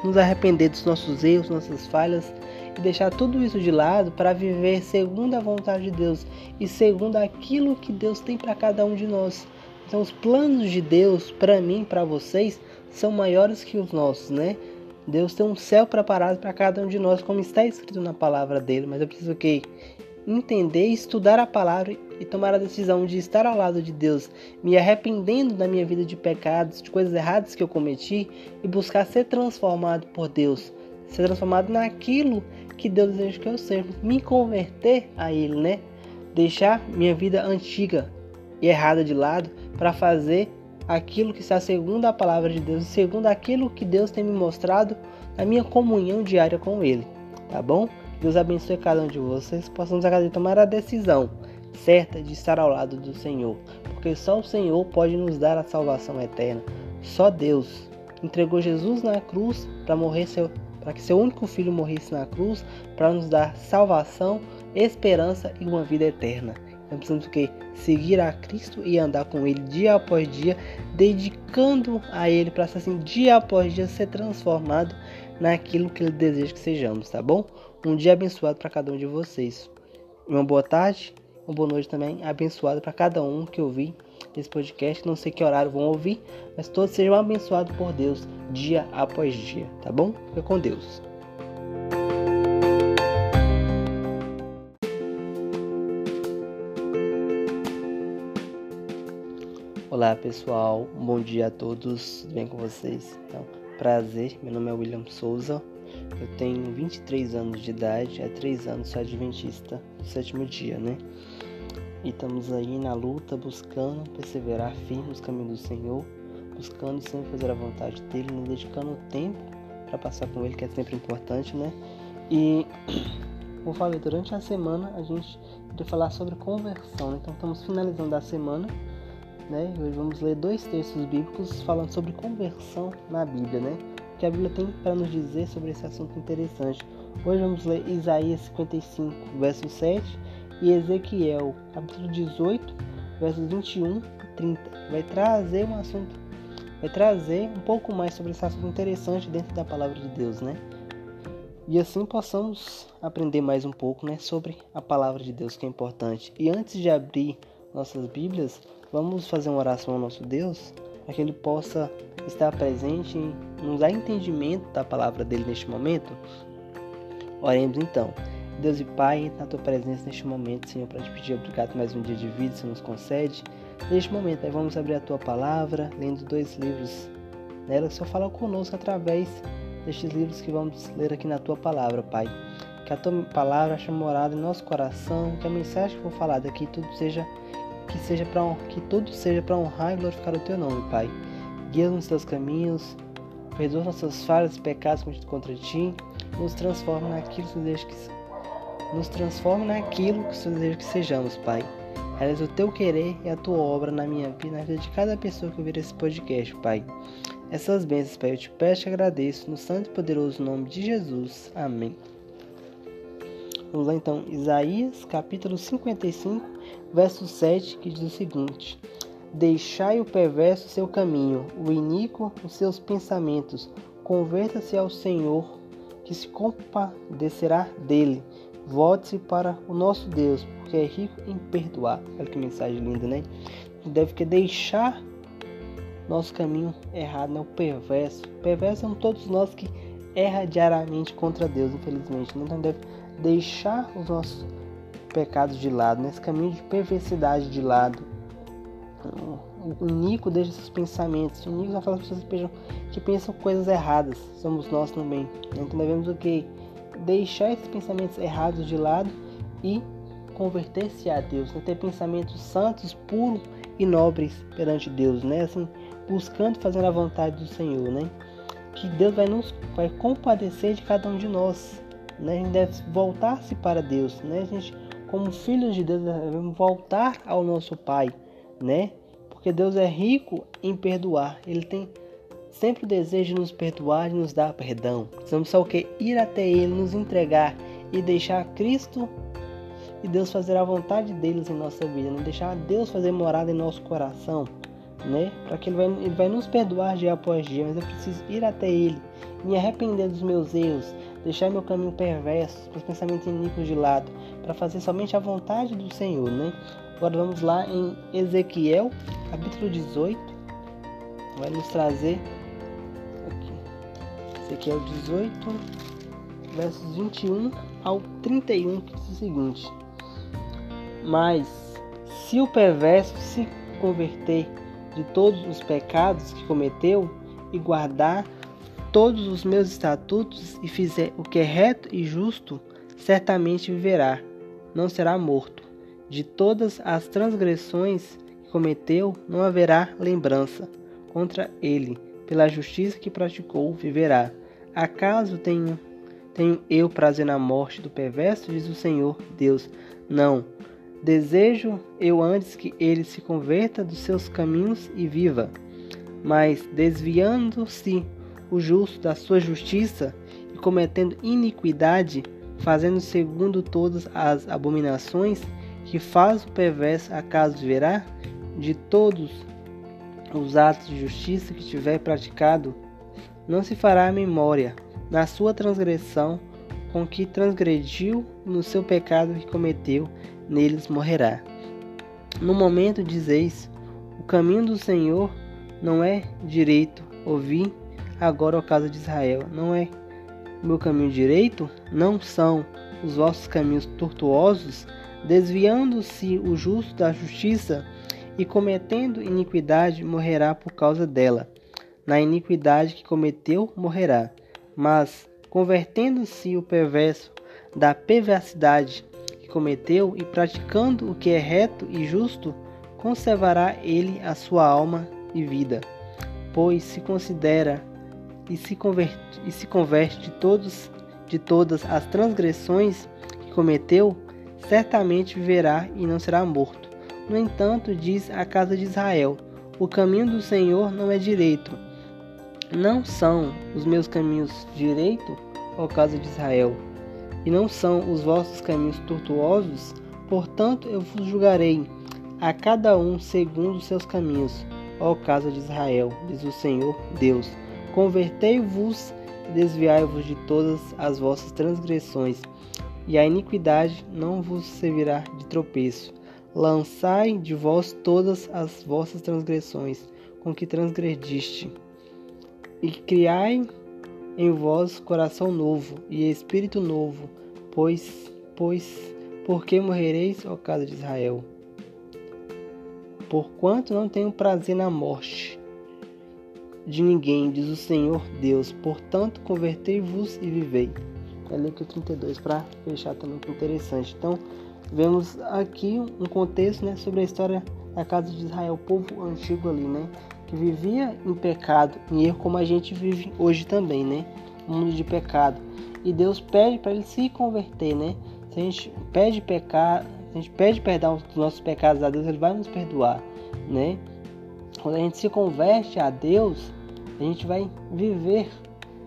nos arrepender dos nossos erros, nossas falhas e deixar tudo isso de lado para viver segundo a vontade de Deus e segundo aquilo que Deus tem para cada um de nós. Então, os planos de Deus para mim, para vocês, são maiores que os nossos, né? Deus tem um céu preparado para cada um de nós, como está escrito na palavra dele, mas eu preciso que entender estudar a palavra e tomar a decisão de estar ao lado de Deus, me arrependendo da minha vida de pecados, de coisas erradas que eu cometi e buscar ser transformado por Deus, ser transformado naquilo que Deus deseja que eu seja, me converter a Ele, né? Deixar minha vida antiga e errada de lado para fazer aquilo que está segundo a palavra de Deus, segundo aquilo que Deus tem me mostrado na minha comunhão diária com Ele, tá bom? Deus abençoe cada um de vocês, possamos cada tomar a decisão certa de estar ao lado do Senhor, porque só o Senhor pode nos dar a salvação eterna. Só Deus entregou Jesus na cruz para morrer seu para que seu único filho morresse na cruz para nos dar salvação, esperança e uma vida eterna. Então precisamos o que? Seguir a Cristo e andar com Ele dia após dia, dedicando a Ele para assim dia após dia ser transformado naquilo que Ele deseja que sejamos, tá bom? Um dia abençoado para cada um de vocês. Uma boa tarde uma boa noite também, abençoada para cada um que ouvir esse podcast. Não sei que horário vão ouvir, mas todos sejam abençoados por Deus dia após dia, tá bom? Fica com Deus. Olá pessoal, bom dia a todos, tudo bem com vocês? Então, prazer, meu nome é William Souza, eu tenho 23 anos de idade, há 3 anos sou adventista do sétimo dia, né? E estamos aí na luta, buscando perseverar firme nos caminhos do Senhor, buscando sempre fazer a vontade dele, nos dedicando tempo para passar com ele, que é sempre importante, né? E como falei, durante a semana a gente vai falar sobre conversão, né? então estamos finalizando a semana, né? Hoje vamos ler dois textos bíblicos falando sobre conversão na Bíblia, né? O que a Bíblia tem para nos dizer sobre esse assunto interessante. Hoje vamos ler Isaías 55, verso 7 e Ezequiel, capítulo 18, versos 21 e 30. Vai trazer um assunto, vai trazer um pouco mais sobre esse assunto interessante dentro da palavra de Deus, né? E assim possamos aprender mais um pouco, né, sobre a palavra de Deus que é importante. E antes de abrir nossas Bíblias, vamos fazer uma oração ao nosso Deus, para que ele possa estar presente e nos dar entendimento da palavra dele neste momento. Oremos então. Deus e Pai, na tua presença neste momento, Senhor, para te pedir obrigado mais um dia de vida, Senhor, nos concede. Neste momento, aí vamos abrir a tua palavra, lendo dois livros nela, que o Senhor fala conosco através destes livros que vamos ler aqui na tua palavra, Pai. Que a tua palavra ache morada em nosso coração, que a mensagem que for falada aqui tudo seja que seja para que tudo seja para honrar e glorificar o teu nome, Pai. Guia-nos nos teus caminhos, perdoa nossas falhas e pecados contra ti, nos transforma naquilo que desejas que nos transforme naquilo que o deseja que sejamos, Pai. Realiza o teu querer e a tua obra na minha vida, na vida de cada pessoa que ouvir esse podcast, Pai. Essas bênçãos, Pai, eu te peço e agradeço no santo e poderoso nome de Jesus. Amém. Vamos lá então, Isaías capítulo 55, verso 7, que diz o seguinte: Deixai o perverso seu caminho, o iníquo os seus pensamentos, converta-se ao Senhor, que se compadecerá dele Volte-se para o nosso Deus, porque é rico em perdoar. Olha que mensagem linda, né? Deve que deixar nosso caminho errado, né? o perverso. Perverso são todos nós que erram diariamente contra Deus, infelizmente. Né? Então deve deixar os nossos pecados de lado, nesse caminho de perversidade de lado. O Nico deixa seus pensamentos. O Nico são aquelas pessoas que pensam, que pensam coisas erradas. Somos nós também. Então devemos o que? deixar esses pensamentos errados de lado e converter-se a Deus, né? ter pensamentos santos, puros e nobres perante Deus, né? Assim, buscando fazer a vontade do Senhor, né? Que Deus vai nos vai compadecer de cada um de nós, né? A gente deve voltar-se para Deus, né? A gente, como filhos de Deus, devemos voltar ao nosso Pai, né? Porque Deus é rico em perdoar. Ele tem sempre o desejo de nos perdoar e nos dar perdão. Precisamos só o que? Ir até Ele, nos entregar e deixar Cristo e Deus fazer a vontade deles em nossa vida, né? deixar Deus fazer morada em nosso coração, né? Para que ele vai, ele vai nos perdoar dia após dia, mas eu preciso ir até Ele, me arrepender dos meus erros, deixar meu caminho perverso, os pensamentos iníquos de lado, para fazer somente a vontade do Senhor, né? Agora vamos lá em Ezequiel, capítulo 18, vai nos trazer Ezequiel 18, versos 21 ao 31, que diz o seguinte: Mas se o perverso se converter de todos os pecados que cometeu e guardar todos os meus estatutos e fizer o que é reto e justo, certamente viverá, não será morto. De todas as transgressões que cometeu, não haverá lembrança contra ele. Pela justiça que praticou, viverá. Acaso tenho, tenho eu prazer na morte do perverso? Diz o Senhor Deus. Não. Desejo eu antes que ele se converta dos seus caminhos e viva. Mas desviando-se o justo da sua justiça e cometendo iniquidade, fazendo segundo todas as abominações que faz o perverso, acaso verá? De todos os atos de justiça que tiver praticado, não se fará memória na sua transgressão com que transgrediu no seu pecado que cometeu, neles morrerá. No momento dizeis: O caminho do Senhor não é direito. Ouvi agora, ó casa de Israel, não é meu caminho direito? Não são os vossos caminhos tortuosos, desviando-se o justo da justiça e cometendo iniquidade, morrerá por causa dela. Na iniquidade que cometeu, morrerá. Mas, convertendo-se o perverso da perversidade que cometeu e praticando o que é reto e justo, conservará ele a sua alma e vida, pois se considera e se converte, e se converte de, todos, de todas as transgressões que cometeu, certamente viverá e não será morto. No entanto, diz a casa de Israel: O caminho do Senhor não é direito. Não são os meus caminhos direito, ó casa de Israel, e não são os vossos caminhos tortuosos? Portanto, eu vos julgarei, a cada um segundo os seus caminhos, ó casa de Israel, diz o Senhor Deus. Convertei-vos e desviai-vos de todas as vossas transgressões, e a iniquidade não vos servirá de tropeço. Lançai de vós todas as vossas transgressões, com que transgrediste, e criai em vós coração novo e espírito novo, pois, pois, porque morrereis, ó casa de Israel? Porquanto não tenho prazer na morte, de ninguém, diz o Senhor Deus. Portanto, convertei-vos e vivei. É Levítico 32 para fechar também que interessante. Então, vemos aqui um contexto, né, sobre a história da casa de Israel, o povo antigo ali, né, que vivia em pecado, em erro como a gente vive hoje também, né, um mundo de pecado. E Deus pede para ele se converter, né? Se a gente pede pecar, a gente pede perdão dos nossos pecados a Deus, ele vai nos perdoar, né? Quando a gente se converte a Deus, a gente vai viver,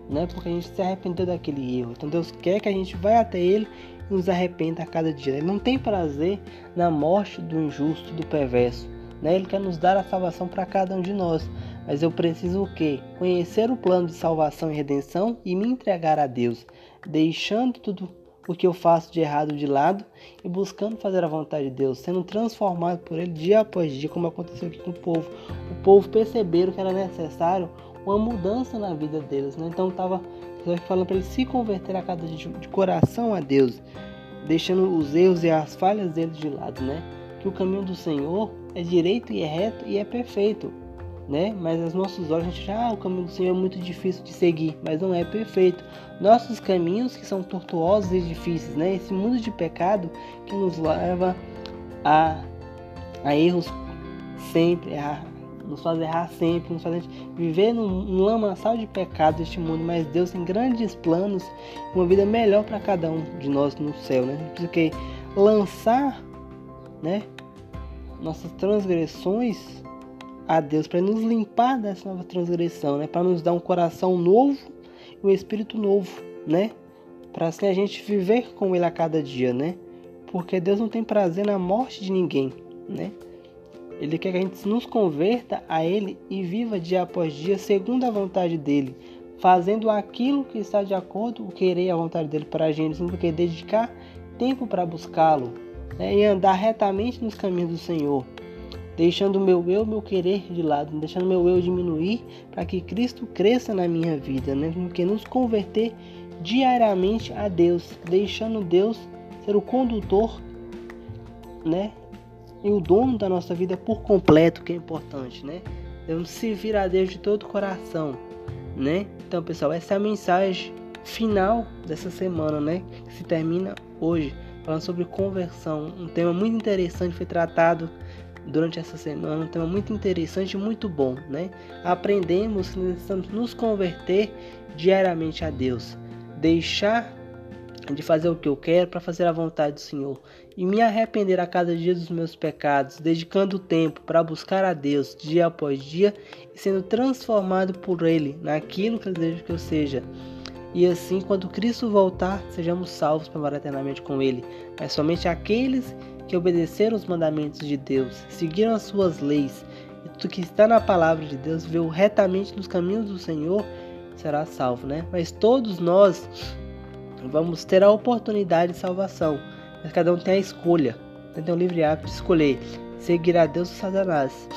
né? Porque a gente se arrependeu daquele erro. Então Deus quer que a gente vá até Ele e nos arrependa a cada dia. Ele não tem prazer na morte do injusto, do perverso. Né? Ele quer nos dar a salvação para cada um de nós. Mas eu preciso o quê? Conhecer o plano de salvação e redenção e me entregar a Deus, deixando tudo o que eu faço de errado de lado e buscando fazer a vontade de Deus, sendo transformado por Ele dia após dia, como aconteceu aqui com o povo. O povo perceberam que era necessário uma mudança na vida deles, né? Então estava falando para eles se converter a cada dia de coração a Deus, deixando os erros e as falhas deles de lado, né? Que o caminho do Senhor é direito e é reto e é perfeito né? Mas aos nossos olhos a gente já, ah, o caminho do Senhor é muito difícil de seguir, mas não é perfeito. Nossos caminhos que são tortuosos e difíceis, né? Esse mundo de pecado que nos leva a, a erros sempre, a nos faz errar sempre, nos faz viver num, lamaçal de pecado deste mundo, mas Deus tem grandes planos, uma vida melhor para cada um de nós no céu, né? Porque lançar, né, nossas transgressões a Deus para nos limpar dessa nova transgressão, né? Para nos dar um coração novo e um espírito novo, né? Para assim a gente viver com ele a cada dia, né? Porque Deus não tem prazer na morte de ninguém, né? Ele quer que a gente nos converta a ele e viva dia após dia segundo a vontade dele, fazendo aquilo que está de acordo com o querer e a vontade dele para a gente, porque dedicar tempo para buscá-lo né? e andar retamente nos caminhos do Senhor deixando meu eu, meu querer de lado, deixando meu eu diminuir para que Cristo cresça na minha vida, né? Porque nos converter diariamente a Deus, deixando Deus ser o condutor né? E o dono da nossa vida por completo, que é importante, né? Devemos servir a Deus de todo o coração, né? Então, pessoal, essa é a mensagem final dessa semana, né? Que se termina hoje, falando sobre conversão. Um tema muito interessante foi tratado durante essa semana, um tema muito interessante e muito bom, né? Aprendemos que necessitamos nos converter diariamente a Deus, deixar de fazer o que eu quero para fazer a vontade do Senhor e me arrepender a cada dia dos meus pecados, dedicando tempo para buscar a Deus dia após dia e sendo transformado por Ele naquilo que Ele deseja que eu seja. E assim, quando Cristo voltar, sejamos salvos para morar eternamente com Ele. Mas somente aqueles que obedeceram os mandamentos de Deus, seguiram as suas leis e tudo que está na palavra de Deus, viveu retamente nos caminhos do Senhor, será salvo, né? Mas todos nós vamos ter a oportunidade de salvação, mas cada um tem a escolha, tem o livre hábito de escolher seguir a Deus ou Satanás.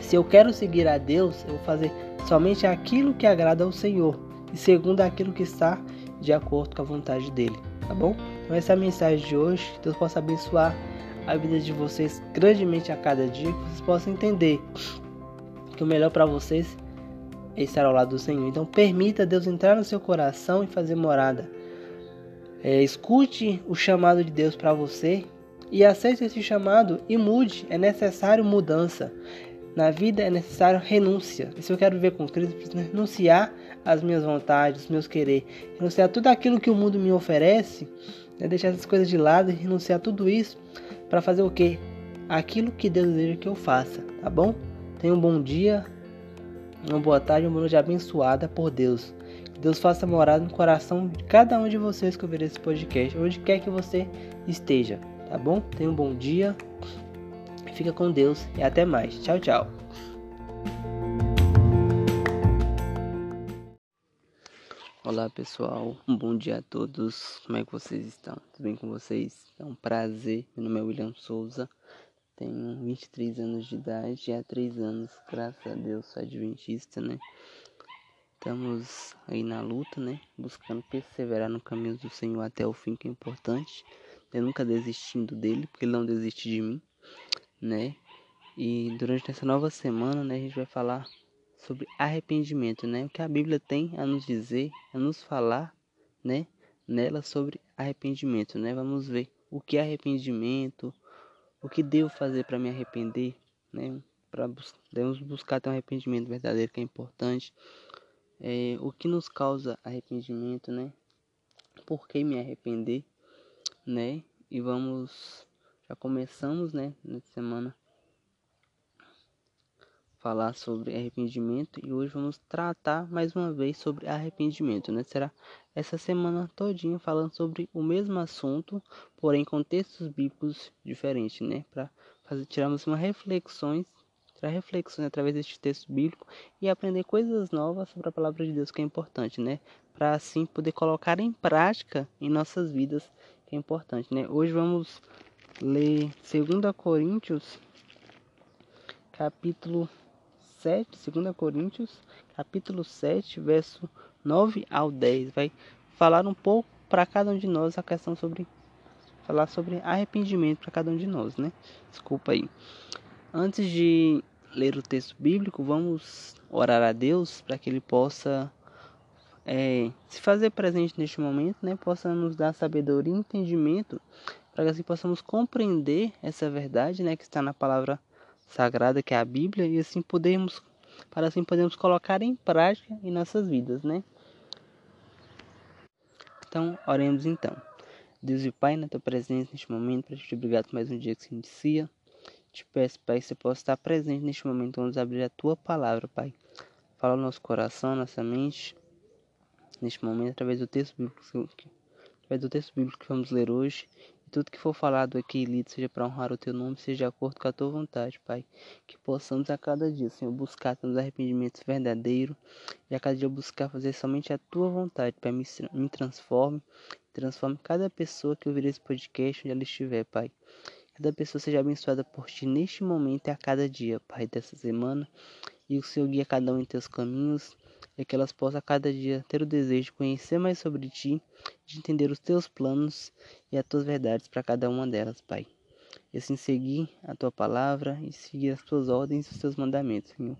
Se eu quero seguir a Deus, eu vou fazer somente aquilo que agrada ao Senhor e segundo aquilo que está de acordo com a vontade dele, tá bom? Então essa é a mensagem de hoje, que Deus possa abençoar a vida de vocês grandemente a cada dia, que vocês possam entender que o melhor para vocês é estar ao lado do Senhor. Então permita Deus entrar no seu coração e fazer morada. É, escute o chamado de Deus para você e aceite esse chamado e mude. É necessário mudança. Na vida é necessário renúncia. E se eu quero viver com Cristo, preciso renunciar às minhas vontades, os meus querer, renunciar a tudo aquilo que o mundo me oferece, né? deixar essas coisas de lado e renunciar a tudo isso para fazer o que? Aquilo que Deus deseja que eu faça, tá bom? Tenha um bom dia, uma boa tarde, uma noite abençoada por Deus. Deus faça morada no coração de cada um de vocês que ouvir esse podcast, onde quer que você esteja, tá bom? Tenha um bom dia, fica com Deus e até mais. Tchau, tchau. Olá pessoal, um bom dia a todos. Como é que vocês estão? Tudo bem com vocês? É um prazer. Meu nome é William Souza. Tenho 23 anos de idade e há 3 anos, graças a Deus, sou adventista, né? Estamos aí na luta, né? Buscando perseverar no caminho do Senhor até o fim, que é importante. Eu nunca desistindo dele, porque ele não desiste de mim, né? E durante essa nova semana, né, a gente vai falar sobre arrependimento, né? O que a Bíblia tem a nos dizer, a nos falar, né? Nela sobre arrependimento, né? Vamos ver o que é arrependimento, o que devo fazer para me arrepender, né? Para bus devemos buscar ter um arrependimento verdadeiro que é importante. É, o que nos causa arrependimento, né? Por que me arrepender, né? E vamos já começamos, né? Nessa semana falar sobre arrependimento e hoje vamos tratar mais uma vez sobre arrependimento, né? Será essa semana todinha falando sobre o mesmo assunto, porém com textos bíblicos diferentes, né? Para tirarmos uma reflexões, tirar reflexões através deste texto bíblico e aprender coisas novas sobre a palavra de Deus, que é importante, né? Para assim poder colocar em prática em nossas vidas, que é importante, né? Hoje vamos ler 2 Coríntios capítulo 7, 2 Coríntios, capítulo 7, verso 9 ao 10. Vai falar um pouco para cada um de nós a questão sobre falar sobre arrependimento para cada um de nós, né? Desculpa aí. Antes de ler o texto bíblico, vamos orar a Deus para que ele possa é, se fazer presente neste momento, né? Possa nos dar sabedoria e entendimento para que assim possamos compreender essa verdade, né, que está na palavra sagrada que é a Bíblia e assim podemos para assim podemos colocar em prática em nossas vidas, né? Então, oremos então. Deus e Pai, na tua presença neste momento, para te obrigado por mais um dia que se inicia. Te peço, Pai, que você possa estar presente neste momento, vamos abrir a tua palavra, Pai. Fala no nosso coração, nossa mente, neste momento, através do texto bíblico, através do texto bíblico que vamos ler hoje tudo que for falado aqui, lido, seja para honrar o teu nome, seja de acordo com a tua vontade, Pai. Que possamos a cada dia, Senhor, buscar teus arrependimentos verdadeiros e a cada dia buscar fazer somente a tua vontade, Pai. Me, me transforme, transforme cada pessoa que ouvir esse podcast onde ela estiver, Pai. Cada pessoa seja abençoada por ti neste momento e a cada dia, Pai, dessa semana. E o Senhor guia cada um em teus caminhos e que elas possam a cada dia ter o desejo de conhecer mais sobre ti, de entender os teus planos e as tuas verdades para cada uma delas, Pai. e assim seguir a tua palavra e seguir as tuas ordens e os teus mandamentos, Senhor.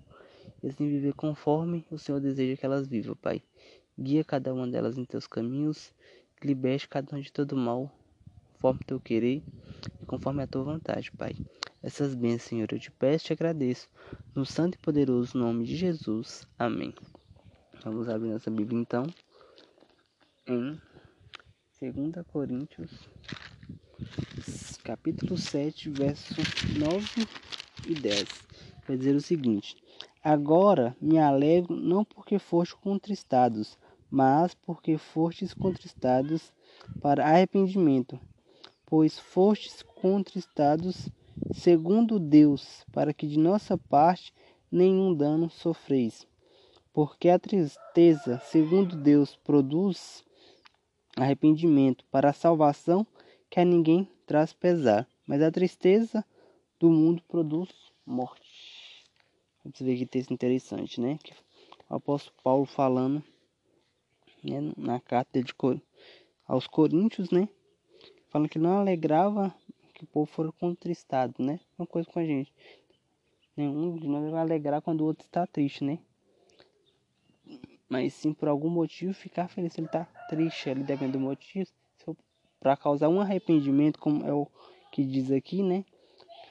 E assim viver conforme o Senhor deseja que elas vivam, Pai. Guia cada uma delas em teus caminhos, liberte cada um de todo mal, conforme teu querer e conforme a tua vontade, Pai. Essas bênçãos, Senhor, eu te peço e te agradeço. No santo e poderoso nome de Jesus. Amém. Vamos abrir nossa Bíblia então. Em 2 Coríntios capítulo 7, versos 9 e 10. Vai dizer o seguinte: Agora me alegro não porque foste contristados, mas porque fostes contristados para arrependimento, pois fostes contristados segundo Deus, para que de nossa parte nenhum dano sofreis. Porque a tristeza, segundo Deus, produz arrependimento para a salvação que a ninguém traz pesar, mas a tristeza do mundo produz morte. Vamos ver que texto interessante, né? Que o apóstolo Paulo falando né, na carta de Cor aos Coríntios, né? Falando que não alegrava que o povo for contristado, né? Uma coisa com a gente. Nenhum de nós vai alegrar quando o outro está triste, né? Mas sim por algum motivo ficar feliz. Ele está triste, ele depende do motivo para causar um arrependimento, como é o que diz aqui, né?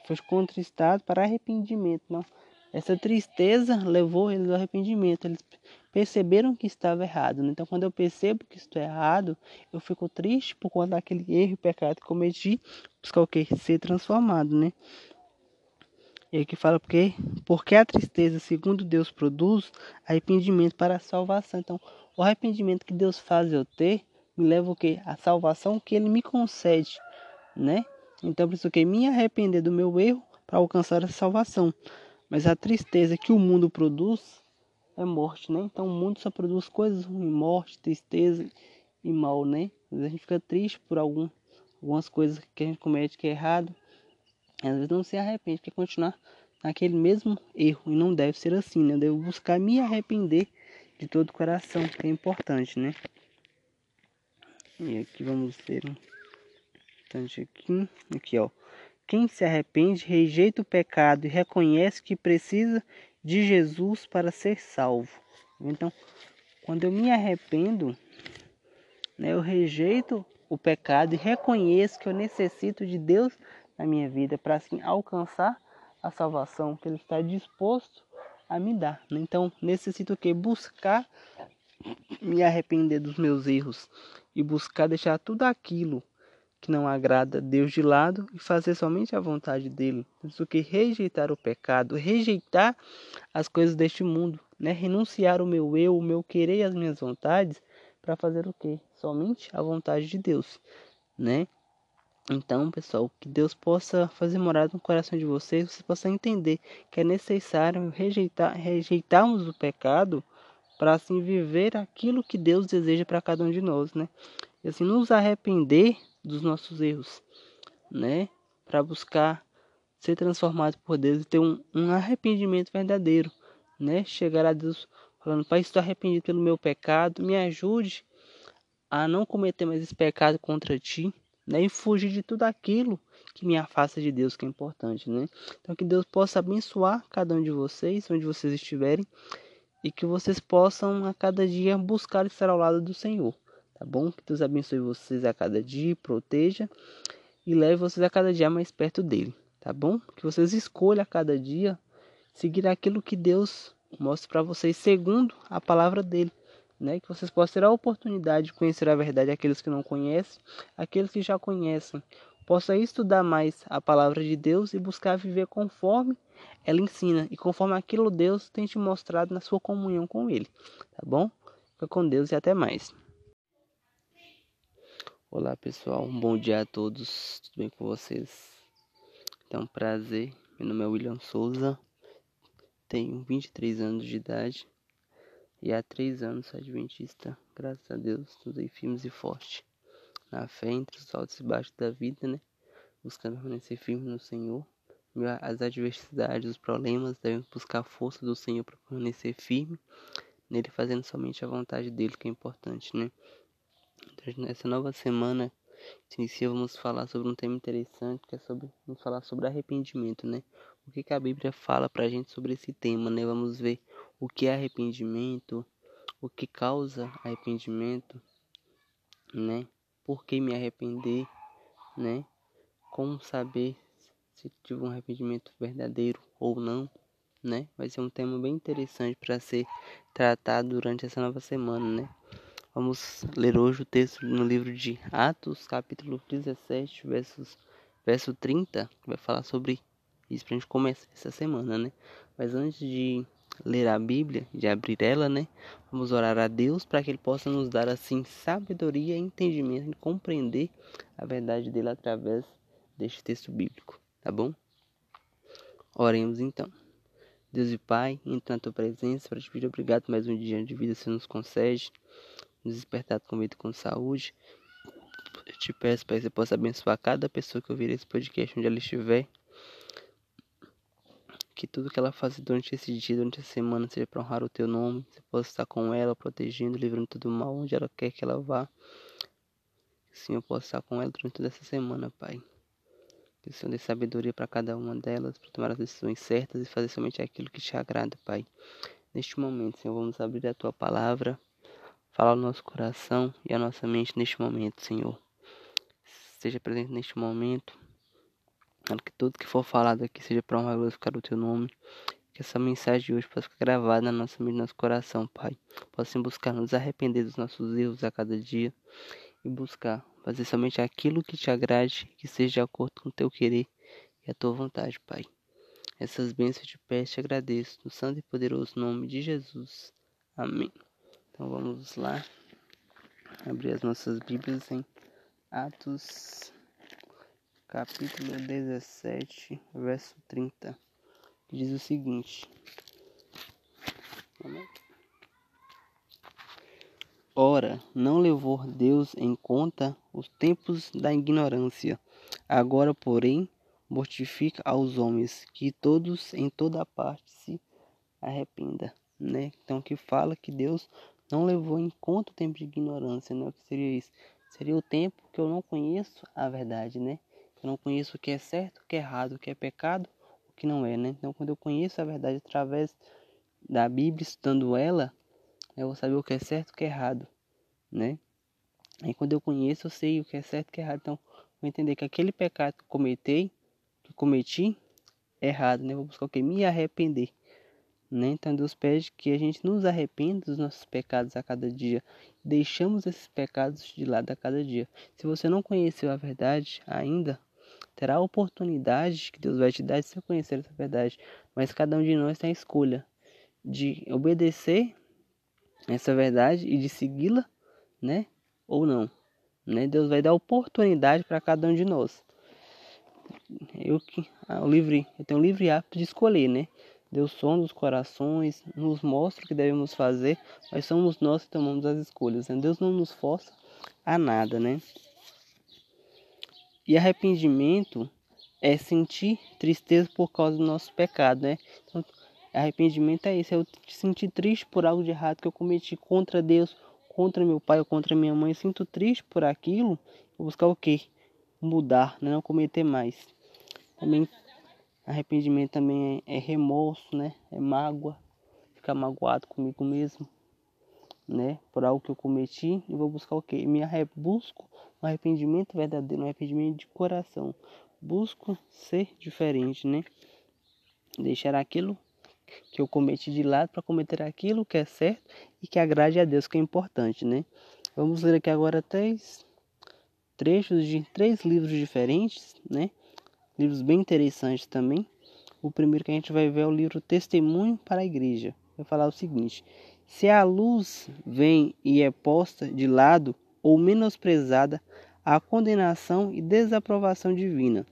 Foi contristado para arrependimento. Não. Essa tristeza levou eles ao arrependimento. Perceberam que estava errado. Né? Então, quando eu percebo que estou errado, eu fico triste por conta daquele erro e pecado que cometi, buscar o que? Ser transformado, né? E aqui fala porque, porque a tristeza, segundo Deus, produz arrependimento para a salvação. Então, o arrependimento que Deus faz eu ter me leva o que? A salvação que ele me concede, né? Então preciso que me arrepender do meu erro para alcançar a salvação. Mas a tristeza que o mundo produz é morte, né? Então o mundo só produz coisas ruins, morte, tristeza e mal, né? Às vezes a gente fica triste por algum, algumas coisas que a gente comete que é errado. Às vezes não se arrepende, quer continuar naquele mesmo erro. E não deve ser assim, né? Eu devo buscar me arrepender de todo o coração, que é importante, né? E aqui vamos ter um instante aqui. Aqui, ó. Quem se arrepende, rejeita o pecado e reconhece que precisa de Jesus para ser salvo. Então, quando eu me arrependo, né, eu rejeito o pecado e reconheço que eu necessito de Deus na minha vida para assim alcançar a salvação que Ele está disposto a me dar. Então, necessito que? Buscar me arrepender dos meus erros e buscar deixar tudo aquilo que não agrada Deus de lado e fazer somente a vontade dele, do que rejeitar o pecado, rejeitar as coisas deste mundo, né? Renunciar o meu eu, o meu querer e as minhas vontades para fazer o que? Somente a vontade de Deus, né? Então, pessoal, que Deus possa fazer morada no coração de vocês, vocês possam entender que é necessário rejeitar, rejeitarmos o pecado para assim viver aquilo que Deus deseja para cada um de nós, né? E assim nos arrepender dos nossos erros, né? Para buscar ser transformado por Deus e ter um, um arrependimento verdadeiro, né? Chegar a Deus falando, Pai, estou arrependido pelo meu pecado, me ajude a não cometer mais esse pecado contra Ti, né? E fugir de tudo aquilo que me afasta de Deus, que é importante, né? Então que Deus possa abençoar cada um de vocês, onde vocês estiverem, e que vocês possam a cada dia buscar estar ao lado do Senhor, tá bom? Que Deus abençoe vocês a cada dia, proteja e leve vocês a cada dia mais perto dele, tá bom? Que vocês escolham a cada dia seguir aquilo que Deus mostra para vocês segundo a palavra dele. Né, que vocês possam ter a oportunidade de conhecer a verdade aqueles que não conhecem, aqueles que já conhecem, possa estudar mais a palavra de Deus e buscar viver conforme ela ensina e conforme aquilo Deus tem te mostrado na sua comunhão com Ele. Tá bom? Fica com Deus e até mais. Olá pessoal, um bom dia a todos, tudo bem com vocês? É um prazer, meu nome é William Souza, tenho 23 anos de idade e há 3 anos sou adventista, graças a Deus, aí firmes e forte na fé entre os altos e baixos da vida, né? Buscando permanecer firme no Senhor. As adversidades, os problemas, devemos buscar a força do Senhor para permanecer firme nele, fazendo somente a vontade dele, que é importante, né? Nessa nova semana inicia, vamos falar sobre um tema interessante, que é sobre, vamos falar sobre arrependimento, né? O que, que a Bíblia fala pra gente sobre esse tema, né? Vamos ver o que é arrependimento, o que causa arrependimento, né? Por que me arrepender, né? Como saber se tive um arrependimento verdadeiro ou não, né? Vai ser um tema bem interessante para ser tratado durante essa nova semana, né? Vamos ler hoje o texto no livro de Atos, capítulo 17, versos, verso 30, que vai falar sobre isso pra gente começar essa semana, né? Mas antes de ler a Bíblia, de abrir ela, né? Vamos orar a Deus para que Ele possa nos dar, assim, sabedoria e entendimento de compreender a verdade dele através deste texto bíblico, tá bom? Oremos então. Deus e Pai, entra na tua presença para te pedir obrigado mais um dia de vida você nos concede nos despertar com vida com saúde. Eu te peço para que você possa abençoar cada pessoa que ouvir esse podcast onde ela estiver. Que tudo que ela faça durante esse dia, durante a semana, seja para honrar o teu nome. Você possa estar com ela, protegendo, livrando todo mal onde ela quer que ela vá. Sim, eu posso estar com ela durante toda essa semana, Pai. Que o Senhor dê sabedoria para cada uma delas, para tomar as decisões certas e fazer somente aquilo que te agrada, Pai. Neste momento, Senhor, vamos abrir a tua palavra Fala ao nosso coração e a nossa mente neste momento, Senhor. Seja presente neste momento. Que tudo que for falado aqui seja para honrar e glorificar o teu nome. Que essa mensagem de hoje possa ficar gravada na nossa mente, no nosso coração, Pai. Possa buscar nos arrepender dos nossos erros a cada dia e buscar fazer somente aquilo que te agrade, que seja de acordo com o teu querer e a tua vontade, Pai. Essas bênçãos te peço e te agradeço, no santo e poderoso nome de Jesus. Amém. Então vamos lá abrir as nossas Bíblias em Atos capítulo 17, verso 30, que diz o seguinte: Ora, não levou Deus em conta os tempos da ignorância. Agora, porém, mortifica aos homens que todos em toda parte se arrependa, né? Então que fala que Deus não levou em conta o tempo de ignorância, né? O que seria isso? Seria o tempo que eu não conheço a verdade, né? Eu não conheço o que é certo, o que é errado, o que é pecado, o que não é, né? Então, quando eu conheço a verdade através da Bíblia, estudando ela, eu vou saber o que é certo, o que é errado, né? Aí, quando eu conheço, eu sei o que é certo, o que é errado. Então, vou entender que aquele pecado que eu cometi, que eu cometi, é errado, né? Vou buscar o que? Me arrepender. Né? Então Deus pede que a gente nos arrependa dos nossos pecados a cada dia. Deixamos esses pecados de lado a cada dia. Se você não conheceu a verdade ainda, terá a oportunidade que Deus vai te dar de você conhecer essa verdade. Mas cada um de nós tem a escolha de obedecer essa verdade e de segui-la, né? Ou não. Né? Deus vai dar oportunidade para cada um de nós. Eu que ah, o livre, eu tenho o livre hábito de escolher, né? Deus sonda os corações, nos mostra o que devemos fazer, mas somos nós que tomamos as escolhas. Né? Deus não nos força a nada, né? E arrependimento é sentir tristeza por causa do nosso pecado, né? Então, arrependimento é isso, é eu sentir triste por algo de errado que eu cometi contra Deus, contra meu pai ou contra minha mãe. Eu sinto triste por aquilo, vou buscar o quê? Mudar, né? não cometer mais. Também Arrependimento também é, é remorso, né? É mágoa, ficar magoado comigo mesmo, né? Por algo que eu cometi e vou buscar o quê? Me busco um arrependimento verdadeiro, um arrependimento de coração. Busco ser diferente, né? Deixar aquilo que eu cometi de lado para cometer aquilo que é certo e que agrade a Deus, que é importante, né? Vamos ler aqui agora três trechos de três livros diferentes, né? Livros bem interessantes também. O primeiro que a gente vai ver é o livro Testemunho para a Igreja. Vai falar o seguinte: se a luz vem e é posta de lado ou menosprezada, a condenação e desaprovação divina.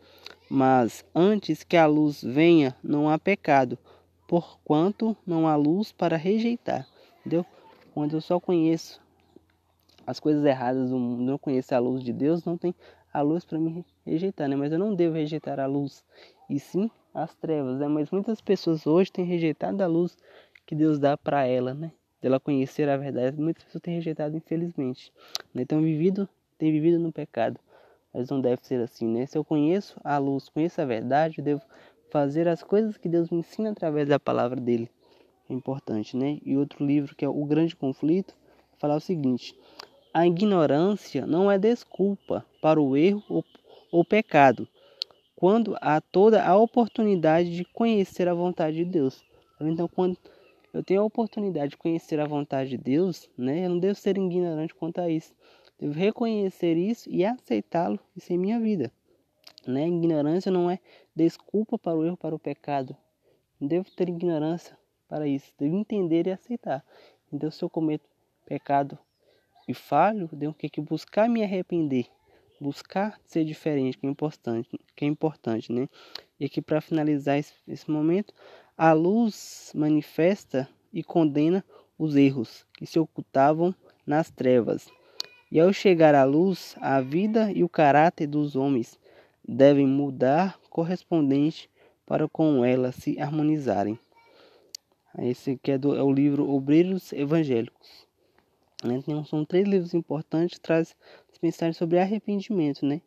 Mas antes que a luz venha, não há pecado, porquanto não há luz para rejeitar. Entendeu? Quando eu só conheço as coisas erradas do mundo, não conheço a luz de Deus, não tem a luz para me rejeitar, né? Mas eu não devo rejeitar a luz, e sim as trevas, né? Mas muitas pessoas hoje têm rejeitado a luz que Deus dá para ela, né? Dela conhecer a verdade. Muitas pessoas têm rejeitado, infelizmente. Né? Então, vivido, têm vivido no pecado. Mas não deve ser assim, né? Se eu conheço a luz, conheço a verdade, eu devo fazer as coisas que Deus me ensina através da palavra dele. É importante, né? E outro livro que é O Grande Conflito, falar o seguinte: a ignorância não é desculpa para o erro ou, ou pecado, quando há toda a oportunidade de conhecer a vontade de Deus. Então, quando eu tenho a oportunidade de conhecer a vontade de Deus, né? Eu não devo ser ignorante quanto a isso. Devo reconhecer isso e aceitá-lo isso em minha vida. Né? Ignorância não é desculpa para o erro, para o pecado. Não devo ter ignorância para isso. Devo entender e aceitar. Então, se eu cometo pecado e falho, devo que buscar me arrepender, buscar ser diferente, que é importante, que é importante, né? E aqui para finalizar esse, esse momento, a luz manifesta e condena os erros que se ocultavam nas trevas. E ao chegar à luz, a vida e o caráter dos homens devem mudar correspondente para com ela se harmonizarem. Esse aqui é, do, é o livro Obreiros Evangélicos. Né? Então, são três livros importantes que mensagens sobre arrependimento, né?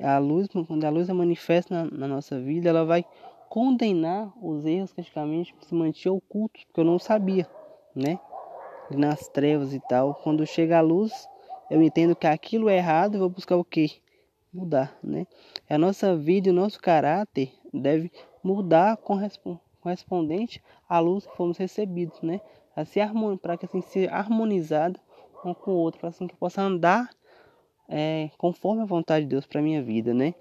A luz, quando a luz é manifesta na, na nossa vida, ela vai condenar os erros que antigamente se mantinham ocultos, porque eu não sabia, né? Nas trevas e tal. Quando chega a luz, eu entendo que aquilo é errado e vou buscar o quê? Mudar, né? A nossa vida e o nosso caráter deve mudar correspondente à luz que fomos recebidos, né? Para que assim seja harmonizada um com o outro, para assim que possa andar é, conforme a vontade de Deus para minha vida, né?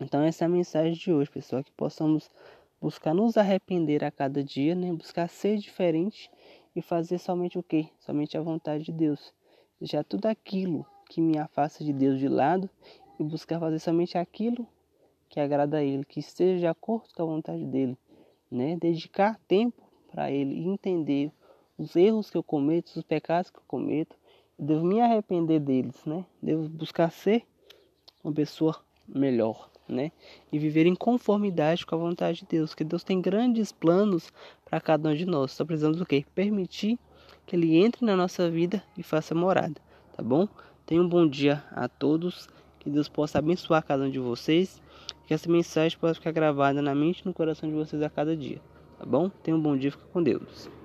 Então essa é a mensagem de hoje, pessoal, que possamos buscar nos arrepender a cada dia, né? Buscar ser diferente e fazer somente o que? Somente a vontade de Deus. Deixar tudo aquilo que me afasta de Deus de lado e buscar fazer somente aquilo que agrada a Ele, que esteja de acordo com a vontade dEle, né? Dedicar tempo para Ele entender os erros que eu cometo, os pecados que eu cometo, devo me arrepender deles, né? Devo buscar ser uma pessoa melhor né? E viver em conformidade com a vontade de Deus, que Deus tem grandes planos para cada um de nós. Só precisamos do quê? Permitir que ele entre na nossa vida e faça morada, tá bom? Tenha um bom dia a todos, que Deus possa abençoar cada um de vocês, que essa mensagem possa ficar gravada na mente e no coração de vocês a cada dia, tá bom? Tenha um bom dia, fica com Deus.